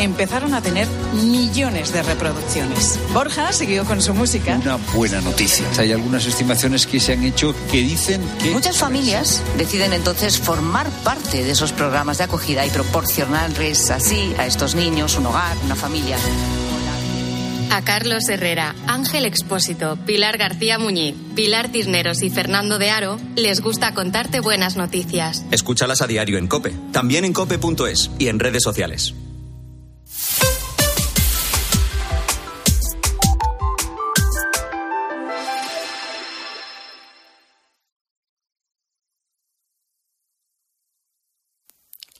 empezaron a tener millones de reproducciones. Borja siguió con su música. Una buena noticia. Hay algunas estimaciones que se han hecho que dicen que... Muchas familias deciden entonces formar parte de esos programas de acogida y proporcionarles así a estos niños un hogar, una familia. A Carlos Herrera, Ángel Expósito, Pilar García Muñiz, Pilar Tisneros y Fernando de Aro les gusta contarte buenas noticias. Escúchalas a diario en Cope, también en cope.es y en redes sociales.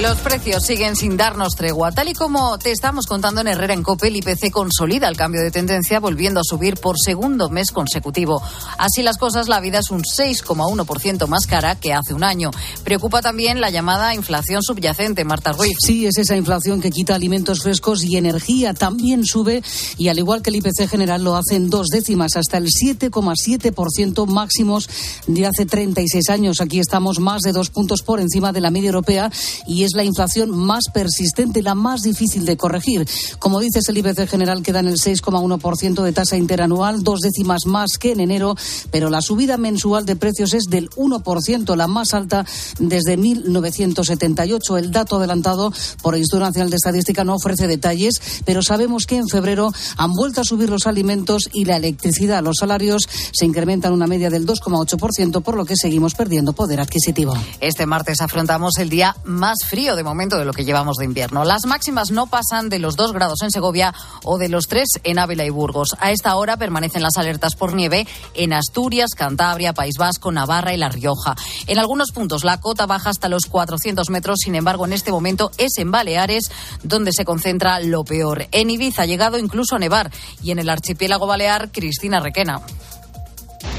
Los precios siguen sin darnos tregua. Tal y como te estamos contando en Herrera en Cope, el IPC consolida el cambio de tendencia, volviendo a subir por segundo mes consecutivo. Así las cosas, la vida es un 6,1% más cara que hace un año. Preocupa también la llamada inflación subyacente, Marta Ruiz. Sí, es esa inflación que quita alimentos frescos y energía. También sube y al igual que el IPC general lo hace en dos décimas, hasta el 7,7% máximos de hace 36 años. Aquí estamos más de dos puntos por encima de la media europea y es la inflación más persistente, la más difícil de corregir. Como dices, el IPC general queda en el 6,1% de tasa interanual, dos décimas más que en enero, pero la subida mensual de precios es del 1%, la más alta desde 1978. El dato adelantado por el Instituto Nacional de Estadística no ofrece detalles, pero sabemos que en febrero han vuelto a subir los alimentos y la electricidad. Los salarios se incrementan una media del 2,8%, por lo que seguimos perdiendo poder adquisitivo. Este martes afrontamos el día más frío de momento de lo que llevamos de invierno. Las máximas no pasan de los 2 grados en Segovia o de los 3 en Ávila y Burgos. A esta hora permanecen las alertas por nieve en Asturias, Cantabria, País Vasco, Navarra y La Rioja. En algunos puntos la cota baja hasta los 400 metros, sin embargo en este momento es en Baleares donde se concentra lo peor. En Ibiza ha llegado incluso a nevar y en el archipiélago balear Cristina Requena.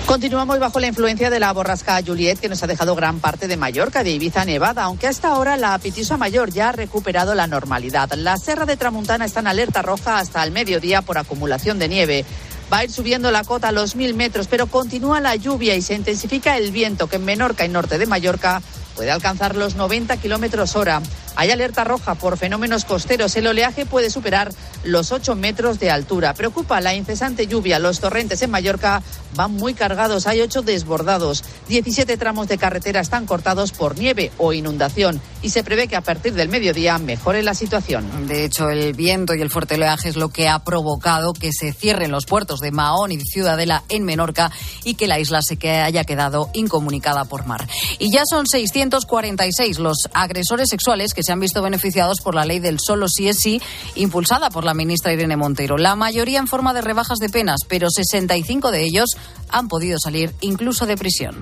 Continuamos bajo la influencia de la borrasca Juliet, que nos ha dejado gran parte de Mallorca, de Ibiza, Nevada, aunque hasta ahora la Pitisa Mayor ya ha recuperado la normalidad. La Serra de Tramuntana está en alerta roja hasta el mediodía por acumulación de nieve. Va a ir subiendo la cota a los mil metros, pero continúa la lluvia y se intensifica el viento que en Menorca y norte de Mallorca puede alcanzar los 90 kilómetros hora. Hay alerta roja por fenómenos costeros. El oleaje puede superar los 8 metros de altura. Preocupa la incesante lluvia. Los torrentes en Mallorca van muy cargados. Hay 8 desbordados. 17 tramos de carretera están cortados por nieve o inundación. Y se prevé que a partir del mediodía mejore la situación. De hecho, el viento y el fuerte oleaje es lo que ha provocado que se cierren los puertos de Mahón y Ciudadela en Menorca y que la isla se haya quedado incomunicada por mar. Y ya son 646 los agresores sexuales que se han visto beneficiados por la ley del solo sí es sí, impulsada por la ministra Irene Montero. La mayoría en forma de rebajas de penas, pero 65 de ellos han podido salir incluso de prisión.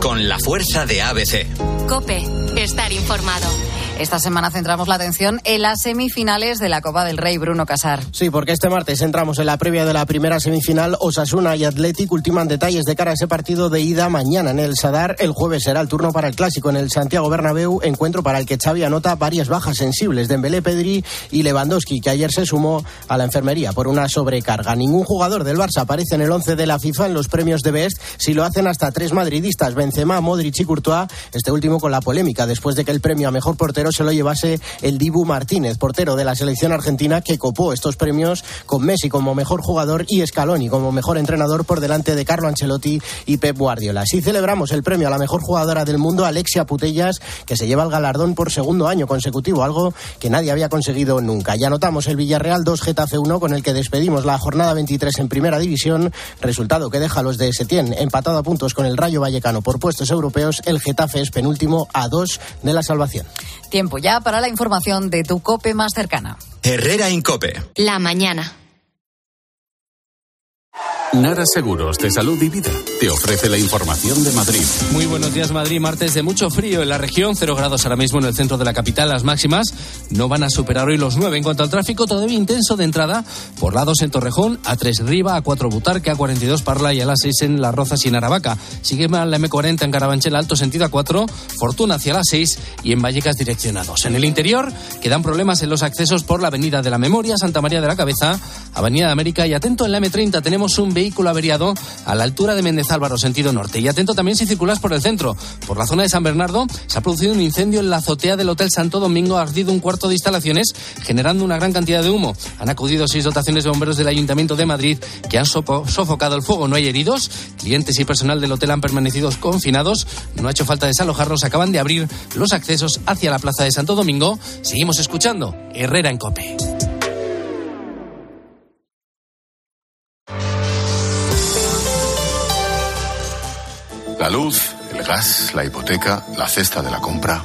Con la fuerza de ABC. Cope, estar informado. Esta semana centramos la atención en las semifinales de la Copa del Rey, Bruno Casar. Sí, porque este martes entramos en la previa de la primera semifinal. Osasuna y Athletic ultiman detalles de cara a ese partido de ida mañana en el Sadar. El jueves será el turno para el clásico en el Santiago Bernabéu, encuentro para el que Xavi anota varias bajas sensibles de Dembélé, Pedri y Lewandowski, que ayer se sumó a la enfermería por una sobrecarga. Ningún jugador del Barça aparece en el 11 de la FIFA en los premios de Best, si lo hacen hasta tres madridistas, Benzema, Modric y Courtois, este último con la polémica después de que el premio a mejor portero se lo llevase el Dibu Martínez, portero de la selección argentina que copó estos premios con Messi como mejor jugador y Scaloni como mejor entrenador por delante de Carlo Ancelotti y Pep Guardiola. Así celebramos el premio a la mejor jugadora del mundo, Alexia Putellas, que se lleva el galardón por segundo año consecutivo, algo que nadie había conseguido nunca. Ya anotamos el Villarreal 2 Getafe 1 con el que despedimos la jornada 23 en Primera División, resultado que deja a los de Setién empatado a puntos con el Rayo Vallecano por puestos europeos. El Getafe es penúltimo a dos de la salvación. Tiempo ya para la información de tu COPE más cercana. Herrera en Cope. La mañana. Nara Seguros de Salud y Vida te ofrece la información de Madrid. Muy buenos días, Madrid. Martes de mucho frío en la región, cero grados ahora mismo en el centro de la capital. Las máximas no van a superar hoy los 9. En cuanto al tráfico, todavía intenso de entrada por lados en Torrejón, a 3 Riva, a 4 Butarque, a 42 Parla y a las 6 en Las Rozas y en Aravaca. Sigue mal la M40 en Carabanchel Alto, sentido a 4, Fortuna hacia las 6 y en Vallecas direccionados. En el interior quedan problemas en los accesos por la Avenida de la Memoria, Santa María de la Cabeza, Avenida de América y atento en la M30 tenemos un vehículo vehículo averiado a la altura de Méndez Álvaro, sentido norte. Y atento también si circulas por el centro. Por la zona de San Bernardo se ha producido un incendio en la azotea del Hotel Santo Domingo, ha ardido un cuarto de instalaciones, generando una gran cantidad de humo. Han acudido seis dotaciones de bomberos del Ayuntamiento de Madrid que han sofocado el fuego. No hay heridos. Clientes y personal del hotel han permanecido confinados. No ha hecho falta desalojarlos. Acaban de abrir los accesos hacia la plaza de Santo Domingo. Seguimos escuchando Herrera en Cope. La luz, el gas, la hipoteca, la cesta de la compra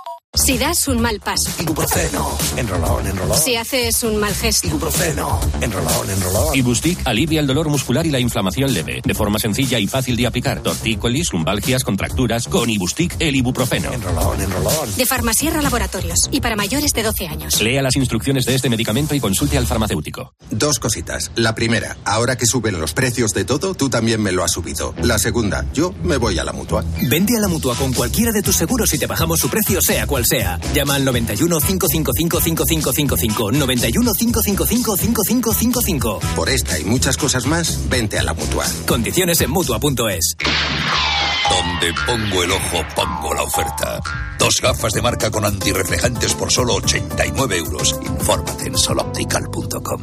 Si das un mal paso. Ibuprofeno. Enrolón, enrolón. Si haces un mal gesto. Ibuprofeno. Enrolón, enrolón. Ibustic alivia el dolor muscular y la inflamación leve. De forma sencilla y fácil de aplicar. Tortícolis, lumbalgias, contracturas. Con Ibustic, el ibuprofeno. Enrolón, enrolón. De Farmasierra Laboratorios. Y para mayores de 12 años. Lea las instrucciones de este medicamento y consulte al farmacéutico. Dos cositas. La primera, ahora que suben los precios de todo, tú también me lo has subido. La segunda, yo me voy a la mutua. Vende a la mutua con cualquiera de tus seguros y te bajamos su precio, sea cual sea. Llama al 91 555 5555. 91 555 5555. Por esta y muchas cosas más, vente a la mutua. Condiciones en mutua.es. Donde pongo el ojo, pongo la oferta. Dos gafas de marca con antirreflejantes por solo 89 euros. Infórmate en soloptical.com.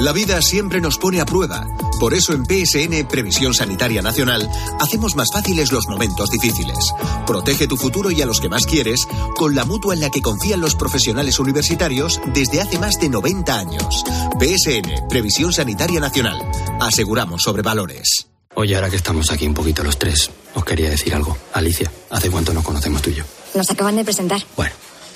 La vida siempre nos pone a prueba. Por eso en PSN Previsión Sanitaria Nacional hacemos más fáciles los momentos difíciles. Protege tu futuro y a los que más quieres con la mutua en la que confían los profesionales universitarios desde hace más de 90 años. PSN Previsión Sanitaria Nacional. Aseguramos sobre valores. Oye, ahora que estamos aquí un poquito los tres, os quería decir algo. Alicia, ¿hace cuánto nos conocemos tú y yo? Nos acaban de presentar. Bueno,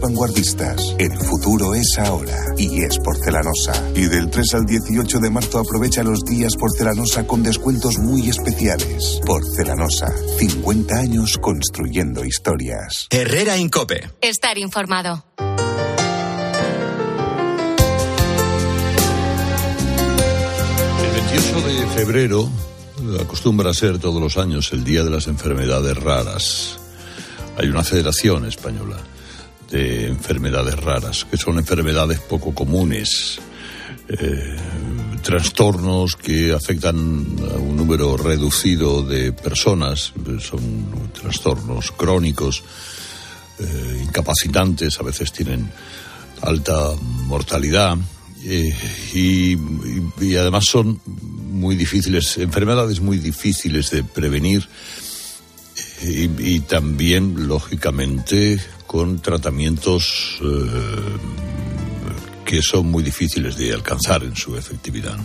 vanguardistas. El futuro es ahora y es porcelanosa. Y del 3 al 18 de marzo aprovecha los días porcelanosa con descuentos muy especiales. Porcelanosa, 50 años construyendo historias. Herrera Incope. Estar informado. El 28 de febrero acostumbra ser todos los años el Día de las Enfermedades Raras. Hay una federación española de enfermedades raras, que son enfermedades poco comunes, eh, trastornos que afectan a un número reducido de personas, son trastornos crónicos, eh, incapacitantes, a veces tienen alta mortalidad eh, y, además son muy difíciles, enfermedades muy difíciles de prevenir y, también, lógicamente, con tratamientos eh, que son muy difíciles de alcanzar en su efectividad.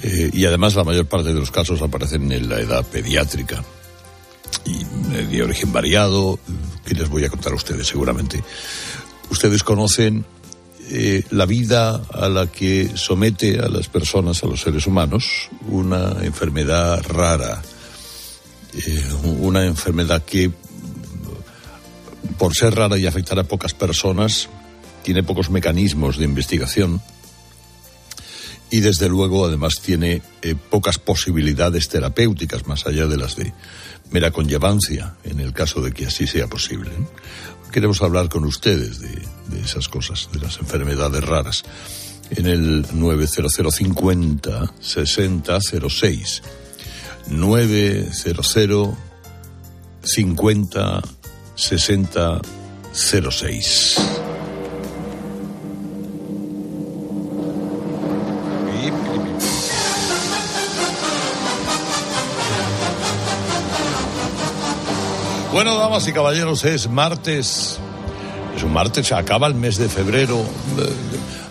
Eh, y además la mayor parte de los casos aparecen en la edad pediátrica y eh, de origen variado, que les voy a contar a ustedes seguramente. Ustedes conocen la vida a la que somete a las personas, a los seres humanos, una enfermedad rara, una enfermedad que por ser rara y afectar a pocas personas, tiene pocos mecanismos de investigación y desde luego además tiene eh, pocas posibilidades terapéuticas más allá de las de mera conllevancia en el caso de que así sea posible. Queremos hablar con ustedes de, de esas cosas, de las enfermedades raras en el 90050 6006 900 50 60 06 Bueno, damas y caballeros, es martes. Es un martes, se acaba el mes de febrero.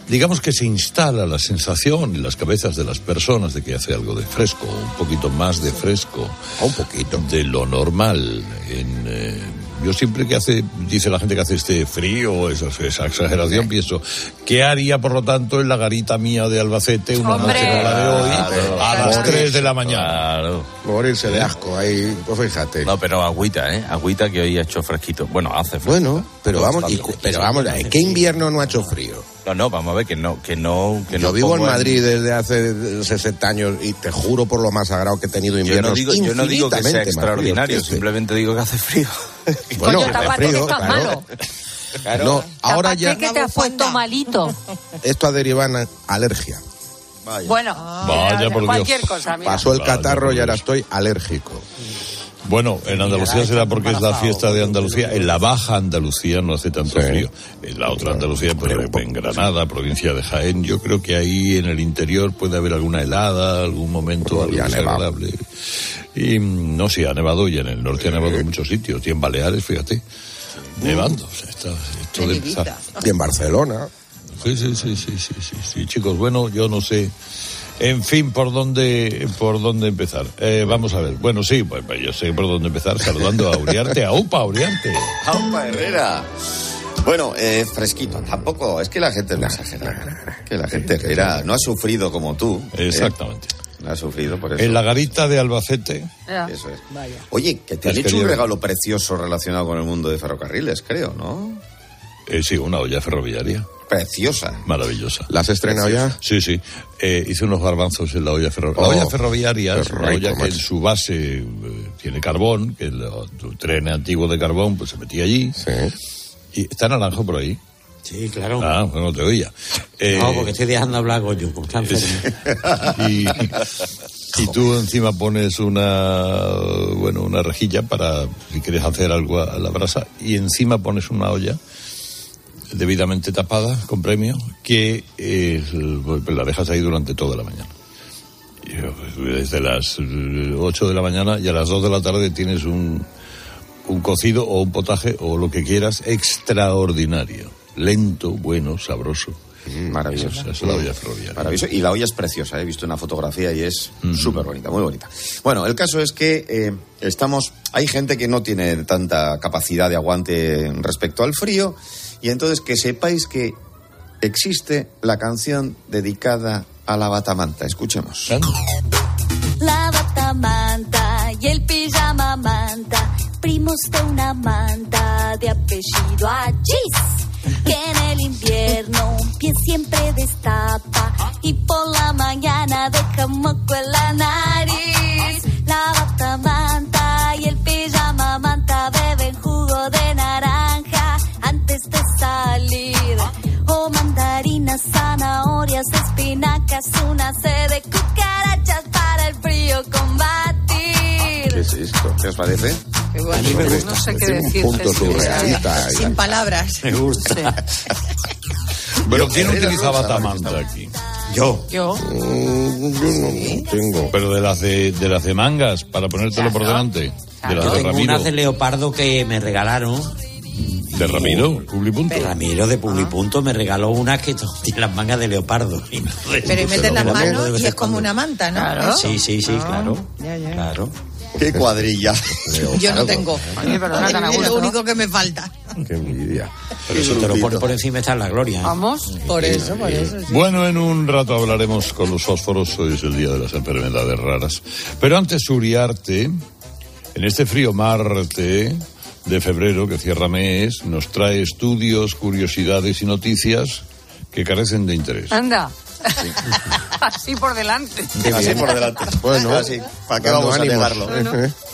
Digamos que se instala la sensación en las cabezas de las personas de que hace algo de fresco, un poquito más de fresco, un poquito de lo normal. En, eh, yo siempre que hace, dice la gente que hace este frío, esa, esa exageración, pienso, ¿qué haría por lo tanto en la garita mía de Albacete una Hombre. noche como la de hoy Claro, a las por 3 eso. de la mañana? Claro. Morirse de asco ahí, pues fíjate. No, pero agüita, ¿eh? Agüita que hoy ha hecho fresquito. Bueno, hace fresco. Bueno, pero vamos, y- pero vamos, ¿qué invierno no ha hecho frío? No, no, vamos a ver que no, que no, que Yo no vivo en Madrid desde hace 60 años y te juro por lo más sagrado que he tenido Yo no, inviernos digo, yo no digo que sea extraordinario, este. simplemente digo que hace frío. Bueno, Coño, tápate, que frío, estás claro. malo. No, ahora Tápate ya que te has puesto malito. esto ha derivado en alergia. Bueno, Vaya, por Dios. cualquier cosa, mira. Pasó el Vaya, catarro y ahora Dios. estoy alérgico. Bueno, en Andalucía será porque es la fiesta de Andalucía. En la Baja Andalucía no hace tanto frío. En la otra Andalucía, pues, en Granada, provincia de Jaén, yo creo que ahí en el interior puede haber alguna helada, algún momento algo desagradable. Y mm, no, sí, ha nevado y en el norte ha nevado en muchos sitios. Y en Baleares, fíjate, nevando. O sea, está- esto de empezar. Y en Barcelona. Sí, sí, sí, sí, sí, sí, sí, chicos. Bueno, yo no sé. En fin, por dónde, por dónde empezar. Eh, vamos a ver. Bueno, sí, pues, pues yo sé por dónde empezar. Saludando a Uriarte, a Upa, Uriarte. ¡Aupa Herrera! Bueno, eh, fresquito, tampoco, es que la gente no exagera. Que la gente Herrera no ha sufrido como tú. ¿eh? Exactamente. No ha sufrido por eso. En la garita de Albacete. Eso es. Oye, que te han Has hecho un regalo precioso relacionado con el mundo de ferrocarriles, creo, ¿no? Eh, sí, una olla ferroviaria. Preciosa. Maravillosa. ¿La has estrenado ya? Sí, sí. Eh, hice unos garbanzos en la olla ferroviaria. La Oh, olla ferroviaria es una rico, olla que en su base eh, tiene carbón, que el, el tren antiguo de carbón pues se metía allí. Y está naranjo por ahí. Sí, claro. Ah, pues no te oía. Eh, No, porque estoy dejando hablar Goyo, enfermo. y, y tú encima pones una bueno una rejilla para si quieres hacer algo a la brasa y encima pones una olla debidamente tapada con premio que eh, pues la dejas ahí durante toda la mañana eh, desde las eh, 8 de la mañana y a las 2 de la tarde tienes un un cocido o un potaje o lo que quieras extraordinario lento bueno sabroso Maravilloso. Esa es la olla ferroviaria. Maravilloso. Y la olla es preciosa, he visto una fotografía y es súper bonita, muy bonita. Bueno, el caso es que eh, estamos. Hay gente que no tiene tanta capacidad de aguante respecto al frío, y entonces que sepáis que existe la canción dedicada a la batamanta. Escuchemos. La bata manta y el pijama manta, primos de una manta de apellido Achis, que en el invierno un pie siempre destapa y por la mañana deja moco en la nariz. La bata mandarinas, zanahorias, espinacas, una sed de cucarachas para el frío combatir. ¿Qué es esto? ¿Qué os parece? Qué A mí me gusta. No sé qué decirte, punto surrealista. Sin palabras. Me gusta. Pero ¿quién Herrera utiliza Rosa, batamanta aquí? Yo. Yo. Mm, yo no tengo. Pero de las de, de las de mangas, para ponértelo por delante. De las Yo de tengo Ramiro. unas de leopardo que me regalaron. ¿De Ramiro? ¿Publipunto? De Ramiro de Publipunto me regaló unas que tiene las mangas de leopardo. Pero y metes las manos y es como una manta, ¿no? Eso. Sí, sí, sí, Ah, claro. ya, ya. Claro. ¡Qué cuadrilla! Yo no tengo. Oye, tan es lo único que me falta. Qué envidia. Pero si te lo pones por encima está la gloria. ¿eh? Vamos, por eso, por eso. sí. Bueno, en un rato hablaremos con los fósforos, hoy es el día de las enfermedades raras. Pero antes, Uriarte, en este frío Marte de febrero que cierra mes, nos trae estudios, curiosidades y noticias que carecen de interés. Anda. Así por delante. Así por delante. Bueno, Así. ¿Para qué vamos a negarlo?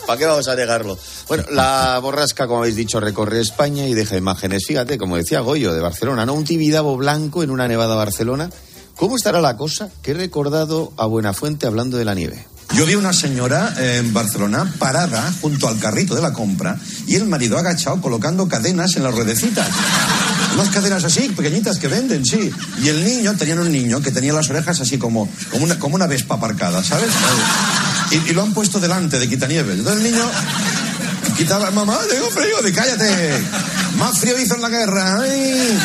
¿Para qué vamos a negarlo? Bueno, la borrasca, como habéis dicho, recorre España y deja imágenes. Fíjate, como decía Goyo, de Barcelona, ¿no? Un tibidabo blanco en una nevada Barcelona. ¿Cómo estará la cosa? Que he recordado a Buenafuente hablando de la nieve. Yo vi una señora en Barcelona parada junto al carrito de la compra y el marido agachado colocando cadenas en las ruedecitas. Unas cadenas así, pequeñitas que venden, sí. Y el niño, tenían un niño que tenía las orejas así como, como, una, como una vespa aparcada, ¿sabes? Y, lo han puesto delante de quitanieves. Entonces el niño quitaba, mamá, tengo frío, de cállate. Más frío hizo en la guerra. ay".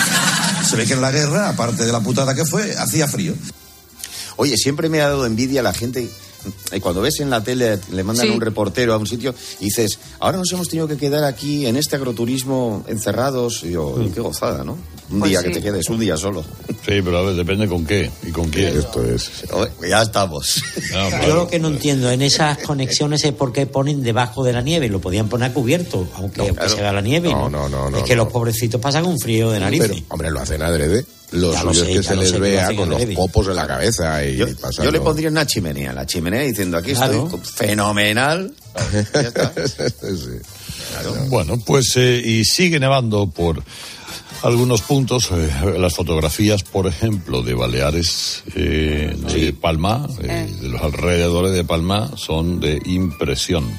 Se ve que en la guerra, aparte de la putada que fue, hacía frío. Oye, siempre me ha dado envidia la gente. Eh, Cuando ves en la tele, le mandan Sí. un reportero a un sitio y dices, ahora nos hemos tenido que quedar aquí en este agroturismo encerrados. Y yo, qué gozada, ¿no? Un Pues día sí. que te quedes, un día solo. Sí, pero a ver, depende con qué y con quién. Esto es. Ya estamos. Yo lo que no entiendo en esas conexiones es por qué ponen debajo de la nieve. Lo podían poner a cubierto, aunque, aunque claro. se haga la nieve. No, No, no, no, Es no, que no. los pobrecitos pasan un frío de narices. Pero, hombre, lo hacen adrede. Lo Ya lo suyo sé, es que ya se les sé vea con los copos en la cabeza y Yo, pasando. yo le pondría una chimenea, la chimenea diciendo aquí Claro. estoy fenomenal. Bueno, pues eh, y sigue nevando por algunos puntos. eh, las fotografías, por ejemplo, de Baleares, eh, de Palma, eh, de los alrededores de Palma, son de impresión.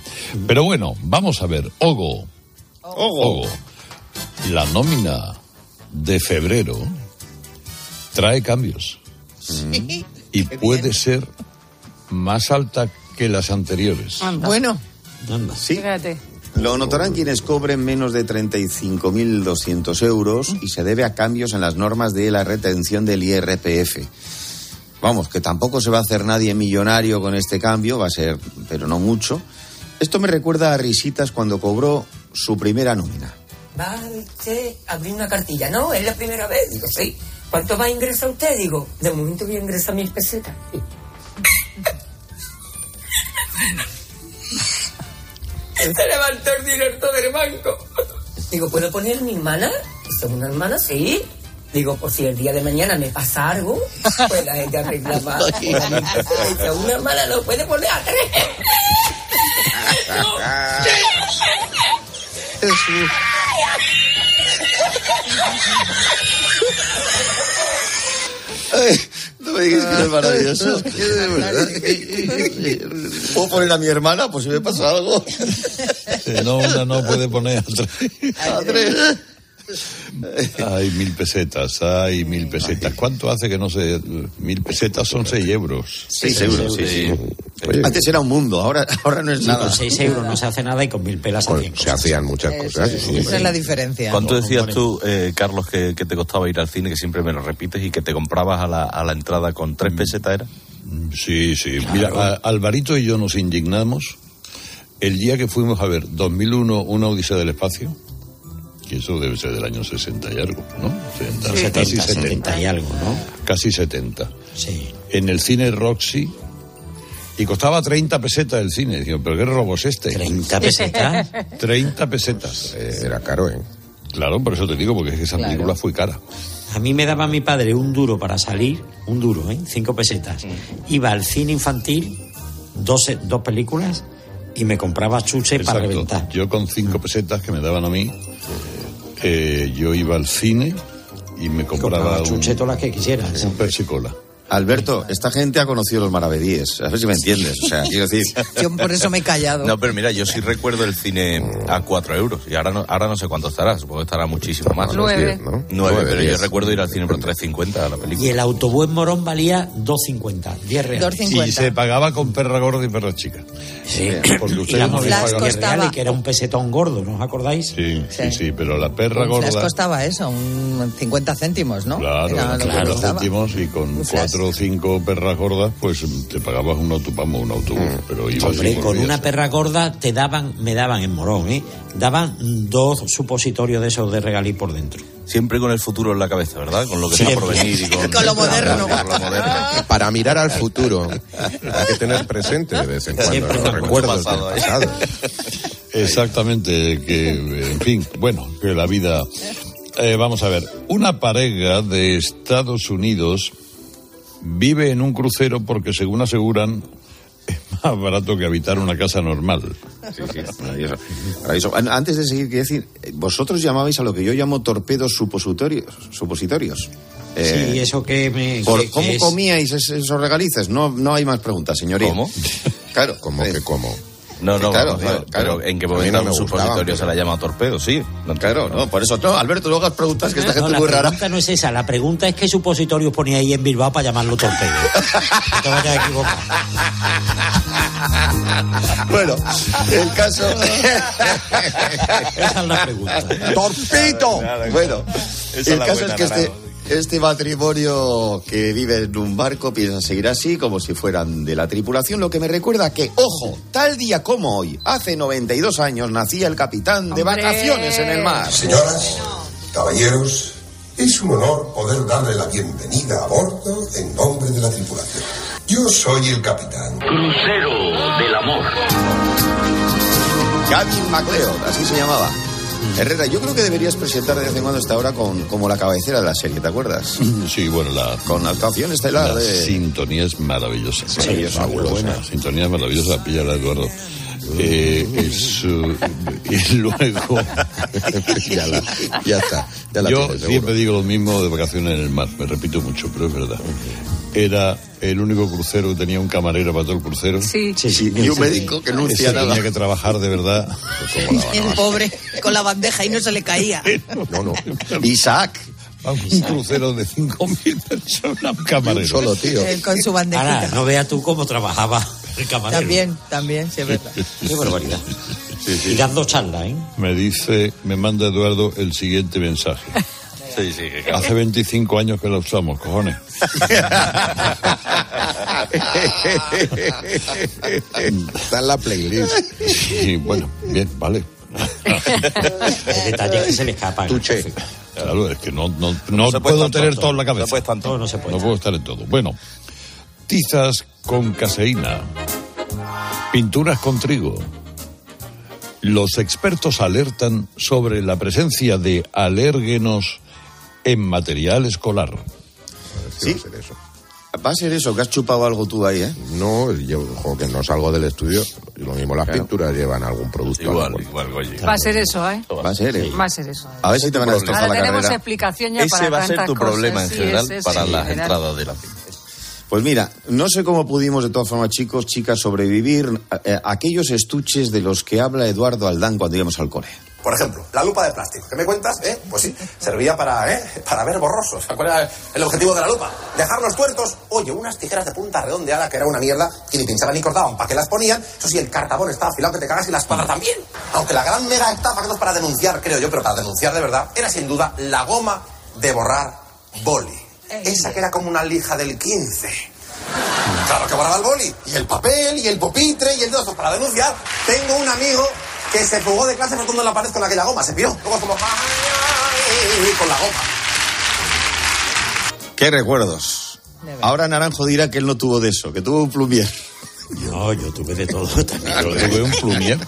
Pero bueno, vamos a ver. Ogo. Ogo. La nómina de febrero trae cambios. Y puede ser más alta que las anteriores. Bueno, Sí. Fíjate. Lo notarán quienes cobren menos de 35.200 euros y se debe a cambios en las normas de la retención del IRPF. Vamos, que tampoco se va a hacer nadie millonario con este cambio, va a ser, pero no mucho. Esto me recuerda a Risitas cuando cobró su primera nómina. Va usted a abrir una cartilla, ¿no? Es la primera vez. Digo, sí. ¿Cuánto va a ingresar usted? Digo, de momento voy a ingresar mil pesetas. Se levantó el director del banco. Digo, ¿puedo poner mi hermana? Dice, ¿una hermana? Sí. Digo, por si el día de mañana me pasa algo, pues la gente reclama. Dice, una hermana no puede poner a tres. Ay, no me digas que es maravilloso. De verdad. ¿Puedo poner a mi hermana? Pues si me pasa algo. No, una no puede poner a tres. A tres. Ay, mil pesetas, ay, mil pesetas. ¿Cuánto hace que no se... Mil pesetas son seis euros. Seis euros, sí, sí. Antes era un mundo, ahora, ahora no es nada. con 6 euros no se hace nada y con mil pelas se hacen Se hacían muchas cosas. sí, esa es la diferencia. ¿Cuánto decías tú, eh, Carlos, que, que te costaba ir al cine, que siempre me lo repites, y que te comprabas a la, a la entrada con tres pesetas, era? Sí, sí. Mira, a- Alvarito y yo nos indignamos el día que fuimos a ver 2001, Una Odisea del Espacio, que eso debe ser del año 60 y algo, ¿no? 70, Sí. casi 70, 70. 70 y algo, ¿no? Casi 70. Sí. En el cine Roxy. Y costaba 30 pesetas el cine. Digo, ¿pero qué robo es este? ¿30 pesetas? 30 pesetas. era caro, ¿eh? Claro, por eso te digo, porque es que esa Claro. película fue cara. A mí me daba mi padre un duro para salir, un duro, ¿eh? Cinco pesetas. Iba al cine infantil, dos, dos películas, y me compraba chuche para reventar. Yo con cinco pesetas que me daban a mí, eh, yo iba al cine y me compraba, compraba un, las que quisieras. un Pepsi Cola. Alberto, esta gente ha conocido los maravedíes. A ver si me entiendes. O sea, quiero decir. Yo por eso me he callado. No, pero mira, yo sí recuerdo el cine a cuatro euros. Y ahora no, ahora no sé cuánto estará. Supongo que estará muchísimo más. Nueve. Nueve, Nueve, pero diez. yo recuerdo ir al cine por 3.50 a la Y película. el autobús en Morón valía 2.50, 10 reales. Y se pagaba con perra gorda y perra chica. Sí, Porque y ustedes la no pagado. 10 reales, que era un pesetón gordo, ¿no os acordáis? Sí, sí, sí, pero la perra flash gorda. costaba eso, un 50 céntimos, ¿no? Claro, Era lo que claro, costaba. céntimos y con Un flash. Cuatro o cinco perras gordas, pues te pagabas un autobús, un autobús, pero ibas Hombre, con una perra gorda te daban, me daban en Morón, ¿eh? Daban dos supositorios de esos de regalí por dentro. Siempre con el futuro en la cabeza, ¿verdad? Con lo que está por venir y con, Con lo moderno. con lo moderno. Para mirar al futuro hay que tener presente de vez en cuando Siempre los recuerdos pasado, del ¿eh? pasado. Exactamente, que, en fin, bueno, que la vida... Eh, vamos a ver, una pareja de Estados Unidos vive en un crucero porque, según aseguran, es más barato que habitar una casa normal. Sí, sí, maravilloso. Maravilloso. An- Antes de seguir, quiero decir, eh, vosotros llamabais a lo que yo llamo torpedos supositorios. supositorios. Eh, sí, eso que me. por- que- que ¿Cómo es- comíais es- esos regalices? No, no hay más preguntas, señoría. ¿Cómo? Claro. ¿Cómo que cómo? No, no, Claro, vamos, claro. ¿en qué momento no un supositorio se la llama torpedo? Sí. No, Claro, no, por eso no, Alberto, luego hagas preguntas que esta gente la es muy rara. pregunta no es esa, la pregunta es qué supositorios ponía ahí en Bilbao para llamarlo torpedo. no te vayas a equivocar. Bueno, el caso. Esa es la pregunta. ¡Torpito! Bueno, el la caso buena, es que este. Este matrimonio que vive en un barco piensa seguir así, como si fueran de la tripulación, lo que me recuerda que, ojo, tal día como hoy, hace 92 años, nacía el capitán de ¡Hombre! vacaciones en el mar. Señoras, caballeros, es un honor poder darle la bienvenida a bordo en nombre de la tripulación. Yo soy el capitán. Crucero del amor. Gavin MacLeod, así se llamaba. Herrera, yo creo que deberías presentar de vez en cuando esta hora con, como la cabecera de la serie, ¿te acuerdas? Sí, bueno, la, Con la actuación estelar la de... sintonía es maravillosa. Sí, es fabulosa. La sintonía es maravillosa, pilla la Eduardo. Eh, es, uh, y luego Píllala. Ya está. Ya la yo tienes, siempre digo lo mismo de vacaciones en el mar, me repito mucho, pero es verdad. Era el único crucero que tenía un camarero para todo el crucero. Sí. Sí, sí, Y un médico que no hacía nada. tenía que trabajar de verdad. El pobre con la bandeja y no se le caía. No, no. Isaac. A un crucero de 5.000 personas, un camarero. Un solo tío. Él con su Ahora, bandejita. no veas tú cómo trabajaba el camarero. También, también, sí, es verdad. Qué barbaridad. Y dando charla, ¿eh? Me dice, me manda Eduardo el siguiente mensaje. Sí, sí. que- Hace 25 años que la usamos, cojones. Está en la playlist. Sí, bueno, bien, vale. El detalle es que se le escapa. Tuche. Claro, es que no, no, no puede puedo tener todo. todo en la No cabeza. puede estar en todo. No, no se puede. No puedo estar en todo. Bueno, tizas con caseína, pinturas con trigo. Los expertos alertan sobre la presencia de alérgenos en material escolar. Sí. Va a ser eso. Va a ser eso, que has chupado algo tú ahí, ¿eh? No, yo ojo, que no salgo del estudio. Lo mismo las pinturas llevan algún producto. Igual, igual, oye. Va a ser eso, ¿eh? Va a ser, ¿eh? Va a ser eso. A ver si te van a destrozar Ahora la tenemos carrera. explicación ya Ese para va a ser tu problema en Sí, general ese para el las entradas de la cine. Pues mira, no sé cómo pudimos de todas formas, chicos, chicas, sobrevivir a aquellos estuches de los que habla Eduardo Aldán cuando íbamos al cole. Por ejemplo, la lupa de plástico. ¿Qué me cuentas? ¿Eh? Pues sí, servía para, ¿eh? para ver borrosos. ¿Cuál era el objetivo de la lupa? Dejarlos tuertos. Oye, unas tijeras de punta redondeada que era una mierda que ni pinchaban ni cortaban. ¿Para qué las ponían? Eso sí, el cartabón estaba afilado que te cagas y la espada también. Aunque la gran mega estafa que para denunciar, creo yo, pero para denunciar de verdad, era sin duda la goma de borrar boli. Esa que era como una lija del 15. Claro que borraba el boli. Y el papel, y el pupitre, y el dedo. Para denunciar, tengo un amigo que se fugó de clase rotundo en la pared con aquella goma. Se piró. Luego como... Con la goma. ¡Qué recuerdos! Ahora Naranjo dirá que él no tuvo de eso, que tuvo un plumier. No, yo tuve de todo también. Yo tuve un plumier.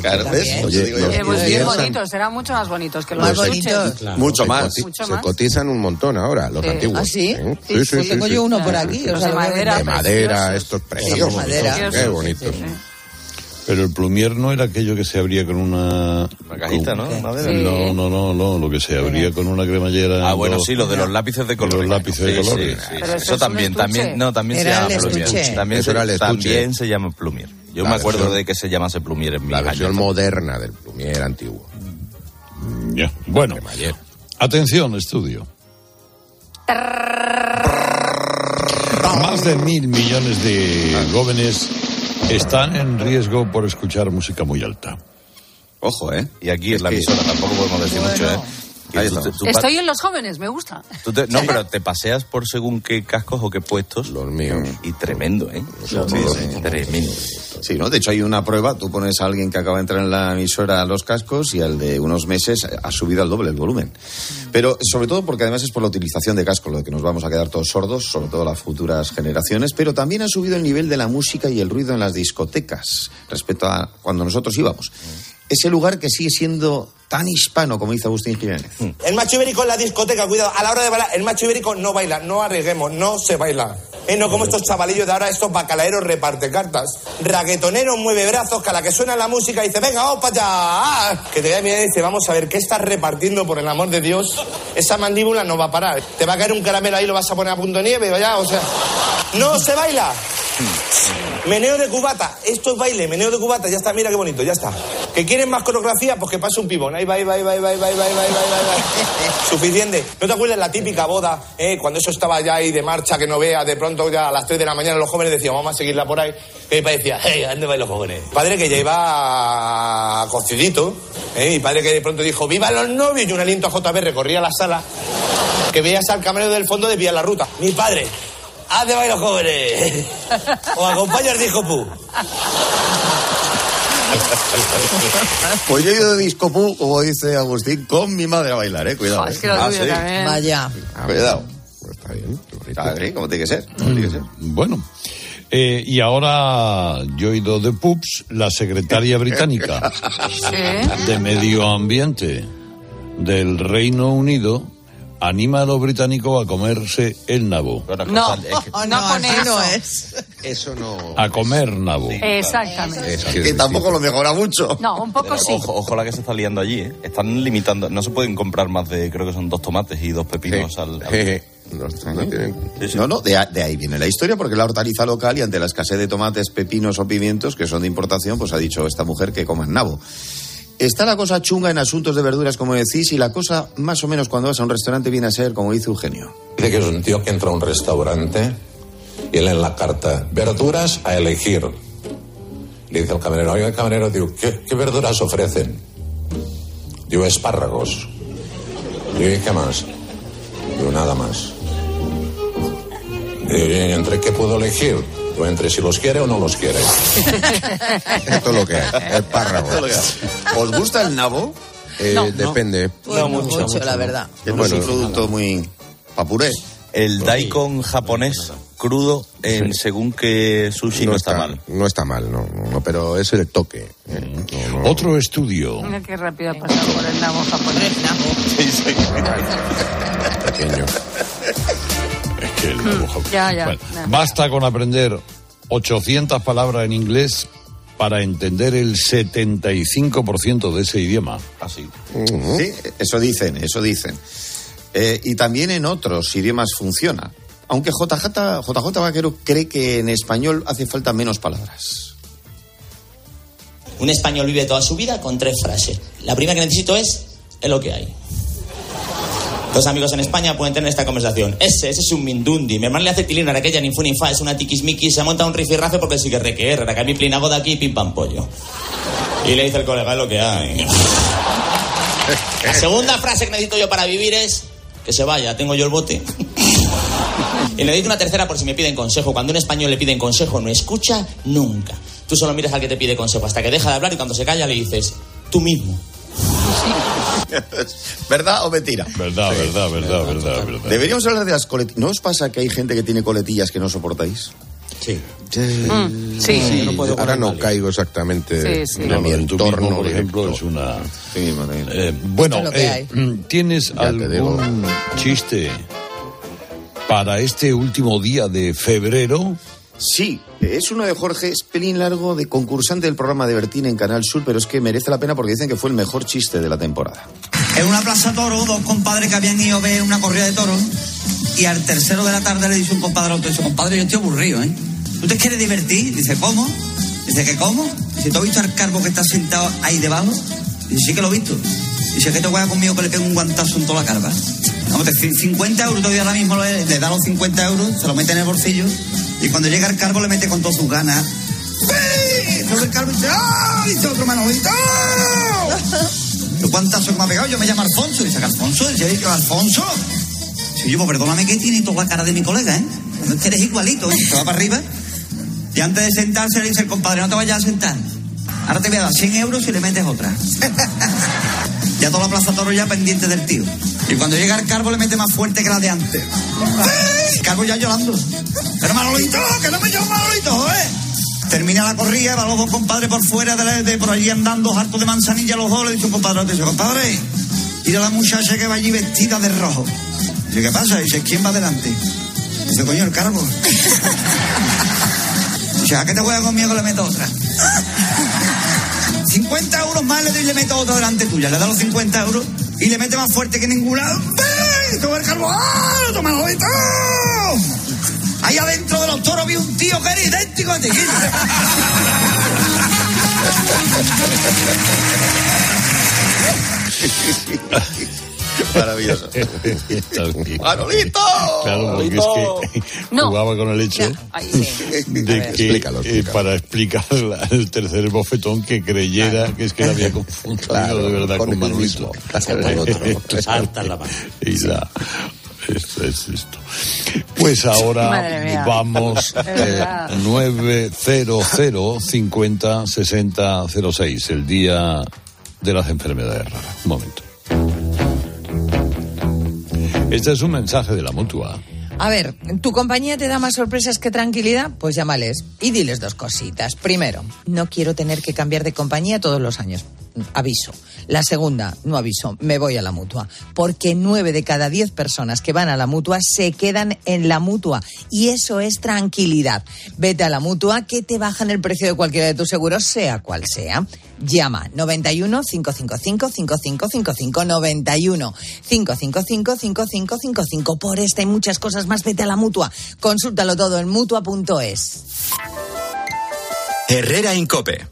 Claro, ¿ves? También. Oye. Eh, pues Los bien bonitos, eran mucho más bonitos que los Más bonitos. Claro. Mucho Se más. Mucho Se más. cotizan un montón ahora, los Sí. antiguos. ¿Ah, sí? ¿Eh? Sí, pues tengo yo uno por aquí. Los o sea, de madera. De madera, preciosos. estos de preciosos. madera. Qué bonitos. sí, sí. Pero el plumier no era aquello que se abría con una... Una cajita, ¿no? Sí. No, no, no, no, lo que se abría con una cremallera. Ah, bueno, sí, lo de los lápices de colores. Los lápices de Sí, sí, colores. sí, sí. eso Eso es también, también, no, también Era se llama plumier. También, Eso se, era el estuche. también se llama plumier. Yo La me acuerdo versión- de que se llamase plumier en mi La versión años. moderna del plumier antiguo. Ya. Bueno, atención, estudio. Más de mil millones de jóvenes están en riesgo por escuchar música muy alta. Ojo, ¿eh? Y aquí en la emisora tampoco podemos decir mucho, ¿eh? Ahí tú- tú Estoy en los jóvenes, me gusta. tú te- no, pero te paseas por según qué cascos o qué puestos. Los míos. Y tremendo, ¿eh? Sí, sí. Tremendo. Sí, ¿no? De hecho, hay una prueba. Tú pones a alguien que acaba de entrar en la emisora los cascos y al de unos meses ha subido al doble el volumen. Pero sobre todo porque además es por la utilización de cascos, lo de que nos vamos a quedar todos sordos, sobre todo las futuras generaciones. Pero también ha subido el nivel de la música y el ruido en las discotecas respecto a cuando nosotros íbamos. Ese lugar que sigue siendo tan hispano como dice Agustín Jiménez. El macho ibérico en la discoteca, cuidado, a la hora de bailar, el macho ibérico no baila, no arriesguemos, no se baila. Eh, no como estos chavalillos de ahora, estos bacalaeros reparte cartas. Raguetonero mueve brazos, que a la que suena la música dice, venga, vamos para allá. Ah, Que te da miedo y dice, vamos a ver, ¿qué estás repartiendo por el amor de Dios? Esa mandíbula no va a parar. Te va a caer un caramelo ahí, lo vas a poner a punto de nieve, vaya, o sea. No se baila. Meneo de cubata. Esto es baile, meneo de cubata. Ya está, mira qué bonito, ya está. ¿Que quieren más coreografía? Pues que pase un pibón. Ahí va, ahí va, ahí va, ahí va, ahí va. Suficiente. ¿No te acuerdas la típica boda, eh, cuando eso estaba ya ahí de marcha, que no vea, de pronto ya a las 3 de la mañana los jóvenes decían, vamos a seguirla por ahí. Que mi padre decía, hey, dónde vais los jóvenes? Padre que ya iba cocidito. Eh, mi padre que de pronto dijo, ¡viva los novios! Y un aliento a JB recorría la sala. Que veías al camarero del fondo, desvía la ruta. Mi padre, ¡haz de bailar jóvenes! O acompaña al disco pu. Pues yo he ido de disco pu, como dice Agustín, con mi madre a bailar, eh. Cuidado. Eh. es que lo tuyo también. Vaya. Cuidado. Pues está bien. Como tiene que ser. como tiene que ser. Bueno. Eh, y ahora yo he ido de Pups, la secretaria británica de Medio Ambiente del Reino Unido anima a los británicos a comerse el nabo. No, no con eso. no es. Eso no. A comer nabo. Exactamente. que tampoco lo mejora mucho. No, un poco sí. Ojo, ojo la que se está liando allí, ¿eh? Están limitando, no se pueden comprar más de, creo que son dos tomates y dos pepinos al... al- No, no de ahí viene la historia, porque la hortaliza local y ante la escasez de tomates, pepinos o pimientos que son de importación, pues ha dicho esta mujer que coman nabo. Está la cosa chunga en asuntos de verduras, como decís, y la cosa más o menos cuando vas a un restaurante viene a ser, como dice Eugenio. Dice que es un tío que entra a un restaurante y lee en la carta, verduras a elegir. Le dice al camarero, oiga, camarero, digo, ¿qué, qué verduras ofrecen? Digo, espárragos. Digo, ¿y qué más? Digo, nada más. Digo, ¿y entre qué puedo elegir? Entre si los quiere o no los quiere. Esto es lo que hay. Espárrago. ¿Os gusta el nabo? Eh, No, no. depende. Pues no mucho, mucho, la verdad. Que no es un producto muy papuré. El daikon japonés crudo en según que sushi no, está, mal. No está mal, no, no, pero es el toque. eh. No, no. Otro estudio. Mira qué rápido ha pasado por el nabo japonés. Pequeño. Es que el nabo japonés. Ya, ya. Bueno, ya. basta con aprender 800 palabras en inglés para entender el 75% de ese idioma. Así. Sí, eso dicen, eso dicen. Eh, y también en otros idiomas funciona. Aunque JJ, JJ Vaquero cree que en español hace falta menos palabras. Un español vive toda su vida con tres frases. La primera que necesito es, es lo que hay. Dos amigos en España pueden tener esta conversación. Ese, ese es un mindundi. Mi hermano le hace tilín a aquella ni fu ni fa, es una tiquismiqui, se monta un rifirrafe porque sí que requerra, que mi plinago de aquí pim pam pollo. Y le dice el colega, lo que hay. La segunda frase que necesito yo para vivir es que se vaya, tengo yo el bote. Y necesito una tercera por si me piden consejo. Cuando un español le piden consejo, no escucha nunca. Tú solo miras al que te pide consejo hasta que deja de hablar y cuando se calla le dices, tú mismo. ¿Verdad o mentira? Verdad, verdad, verdad, verdad, verdad. Deberíamos hablar de las coletillas. ¿No os pasa que hay gente que tiene coletillas que no soportáis? Sí. Mm, sí. Ahora no caigo exactamente Sí, sí. en No, mi entorno. mismo, por directo. ejemplo, es una... Sí. Eh, bueno, eh, hay. ¿tienes Ya algún chiste para este último día de febrero? Sí, es uno de Jorge, es pelín largo, de concursante del programa de Bertín en Canal Sur, pero es que merece la pena porque dicen que fue el mejor chiste de la temporada. En una plaza toro, dos compadres que habían ido a ver una corrida de toros y al tercero de la tarde le dice un compadre a otro, dice, compadre, yo estoy aburrido, ¿eh? ¿Tú te quieres divertir? Dice, ¿cómo? Dice, ¿que cómo? Dice, ¿tú has visto al carbo que está sentado ahí debajo? Dice, sí que lo he visto. Dice, ¿qué te juega conmigo que le pego un guantazo en toda la carva? Vamos, te- 50 euros todavía ahora mismo le, da los 50 euros, se lo mete en el bolsillo y cuando llega el carbo le mete con todas sus ganas. ¡Sí! Entonces el carbo dice, ¡ah! Dice otro manolito. ¿Tú cuántas me ha pegado? Yo me llamo Alfonso. Dice, ¿que Alfonso? Dice, yo, Alfonso. Sí, yo, pues perdóname que tiene toda la cara de mi colega, ¿eh? No es que eres igualito, ¿eh? Se va para arriba. Y antes de sentarse le dice el compadre, no te vayas a sentar. Ahora te voy a dar 100 euros y le metes otra. ya toda la plaza toro ya pendiente del tío. Y cuando llega el carbo le mete más fuerte que la de antes. ¡Eh! El carbo ya llorando. Pero Manolito, que no me llamo Manolito, ¿eh? Termina la corrida, va los dos compadres por fuera, de, la- de por allí andando, hartos de manzanilla los dos, le dice un compadre, dice, compadre, mira la muchacha que va allí vestida de rojo. Dice, ¿qué pasa? Dice, ¿quién va adelante? Dice, coño, el cargo. Dice, ¿a qué te juegas conmigo? Le meto otra. 50 euros más le doy y le meto otra delante tuya. Le da los 50 euros y le mete más fuerte que ninguna. ¡Ey! Toma el carbo. ¡Ah! ¡Toma el! Ahí adentro de los toros vi un tío que era idéntico a ti. Maravilloso. ¡Manolito! Claro, porque es que No. jugaba con el hecho sí. de que eh, para explicar la- el tercer bofetón que creyera que es que la había confundido Claro, de verdad con con, Manolito. Salta la mano. Y la, esto es esto. Pues ahora vamos eh, 900 50 60 06, el día de las enfermedades raras. Un momento. Este es un mensaje de la mutua. A ver, ¿tu compañía te da más sorpresas que tranquilidad? Pues llámales y diles dos cositas. Primero, no quiero tener que cambiar de compañía todos los años. Aviso. La segunda, no aviso, me voy a la mutua. Porque nueve de cada diez personas que van a la mutua se quedan en la mutua. Y eso es tranquilidad. Vete a la mutua que te bajan el precio de cualquiera de tus seguros, sea cual sea. Llama 91 555 5555 91 555 5555. Por esta y muchas cosas más, vete a la mutua. Consúltalo todo en mutua.es. Herrera Incope.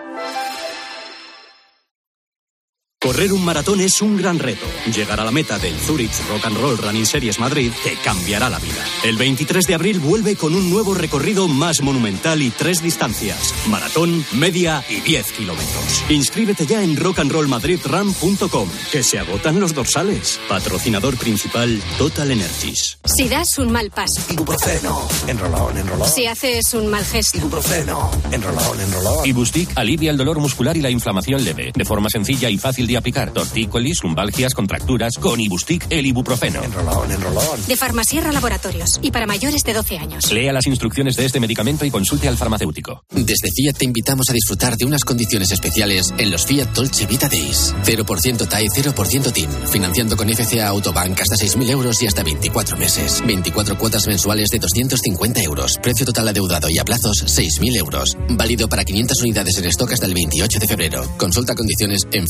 Correr un maratón es un gran reto. Llegar a la meta del Zurich Rock and Roll Running Series Madrid te cambiará la vida. El 23 de abril vuelve con un nuevo recorrido más monumental y tres distancias: maratón, media y 10 kilómetros. Inscríbete ya en rockandrollmadridrun.com, que se agotan los dorsales. Patrocinador principal Total Energies. Si das un mal paso. Ibuprofeno. Enrolón, enrolón. Si haces un mal gesto. Ibuprofeno. Enrolón, enrolón. Ibustic alivia el dolor muscular y la inflamación leve, de forma sencilla y fácil de aplicar. Tortícolis, lumbalgias, contracturas, con Ibustic el ibuprofeno. Enrolón, enrolón. De Farmasierra Laboratorios. Y para mayores de 12 años. Lea las instrucciones de este medicamento y consulte al farmacéutico. Desde Fiat te invitamos a disfrutar de unas condiciones especiales en los Fiat Dolce Vita Days. 0% TAE, 0% TIN. Financiando con FCA Autobank hasta 6.000 euros y hasta 24 meses. 24 cuotas mensuales de 250 euros. Precio total adeudado y a plazos 6.000 euros. Válido para 500 unidades en stock hasta el 28 de febrero. Consulta condiciones en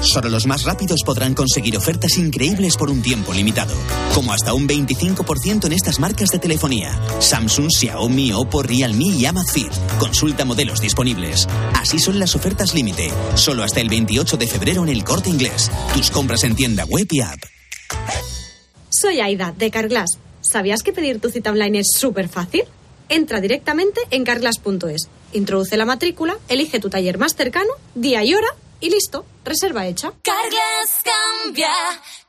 Solo los más rápidos podrán conseguir ofertas increíbles por un tiempo limitado, como hasta un 25% en estas marcas de telefonía: Samsung, Xiaomi, Oppo, Realme y Amazfit. Consulta modelos disponibles. Así son las ofertas límite, solo hasta el 28 de febrero en el Corte Inglés. Tus compras en tienda web y app. Soy Aida, de Carglass. ¿Sabías que pedir tu cita online es súper fácil? Entra directamente en carglass.es, introduce la matrícula, elige tu taller más cercano, día y hora y listo, reserva hecha. Cambia,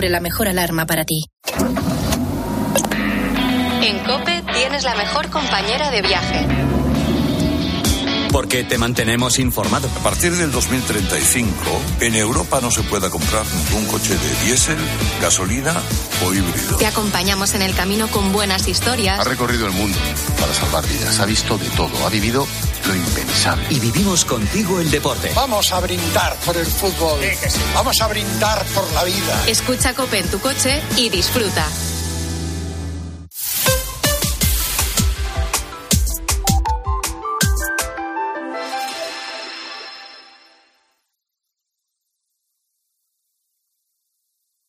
la mejor alarma para ti. En COPE tienes la mejor compañera de viaje. Porque te mantenemos informado. A partir del 2035, en Europa no se pueda comprar ningún coche de diésel, gasolina o híbrido. Te acompañamos en el camino con buenas historias. Ha recorrido el mundo para salvar vidas, ha visto de todo, ha vivido lo impensable. Y vivimos contigo el deporte. Vamos a brindar por el fútbol. Vamos a brindar por la vida. Escucha COPE en tu coche y disfruta.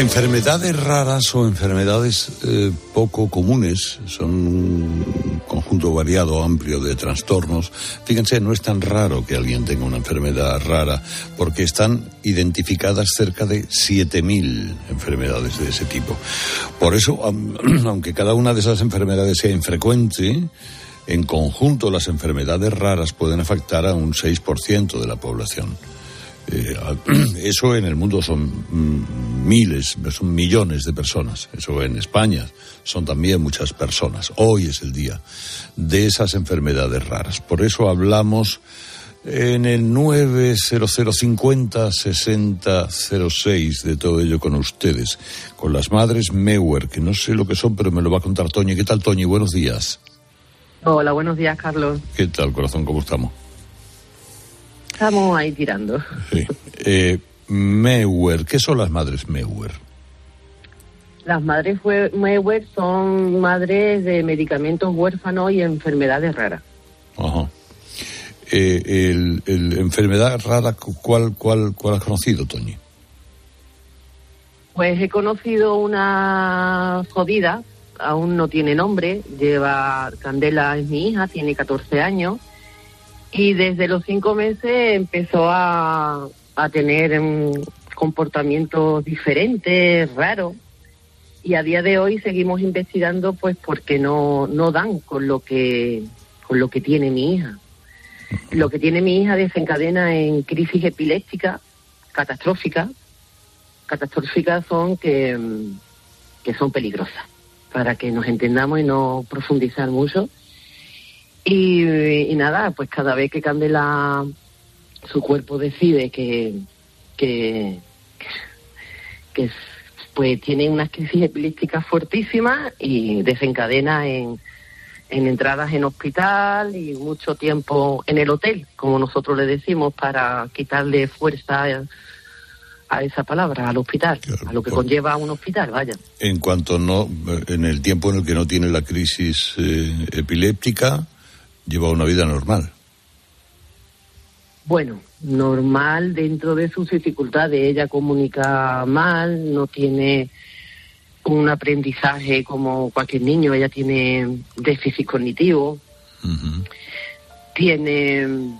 Enfermedades raras o enfermedades eh, poco comunes son un conjunto variado, amplio de trastornos. Fíjense, no es tan raro que alguien tenga una enfermedad rara, porque están identificadas cerca de 7.000 enfermedades de ese tipo. Por eso, aunque cada una de esas enfermedades sea infrecuente, en conjunto las enfermedades raras pueden afectar a un 6% de la población. Eh, eso en el mundo son mm, miles, son millones de personas. Eso en España son también muchas personas. Hoy es el día de esas enfermedades raras. Por eso hablamos en el 90050 6006 de todo ello con ustedes, con las madres Meuer, que no sé lo que son, pero me lo va a contar Toñi. ¿Qué tal, Toñi? Buenos días. Hola, buenos días, Carlos. ¿Qué tal, corazón? ¿Cómo estamos? Estamos ahí tirando. Sí. Eh, Meuer, ¿qué son las madres Meuer? Las madres Meuer son madres de medicamentos huérfanos y enfermedades raras. Ajá. Eh, el, el- enfermedad rara, cu- ¿cuál, cuál, ¿cuál has conocido, Toñi? Pues he conocido una jodida, aún no tiene nombre, lleva Candela es mi hija, tiene 14 años y desde los cinco meses empezó a, a tener comportamientos diferentes, raros y a día de hoy seguimos investigando pues porque no, no dan con lo que con lo que tiene mi hija. Lo que tiene mi hija desencadena en crisis epiléptica catastróficas catastróficas son que, que son peligrosas, para que nos entendamos y no profundizar mucho. Y, y nada, pues cada vez que Candela, su cuerpo decide que, que, que es- pues tiene unas crisis epilépticas fuertísimas y desencadena en, en entradas en hospital y mucho tiempo en el hotel, como nosotros le decimos, para quitarle fuerza a, a esa palabra, al hospital, a lo que conlleva un hospital, vaya. En cuanto no, en el tiempo en el que no tiene la crisis eh, epiléptica, lleva una vida normal. Bueno, normal dentro de sus dificultades. Ella comunica mal, no tiene un aprendizaje como cualquier niño. Ella tiene déficit cognitivo. Tiene.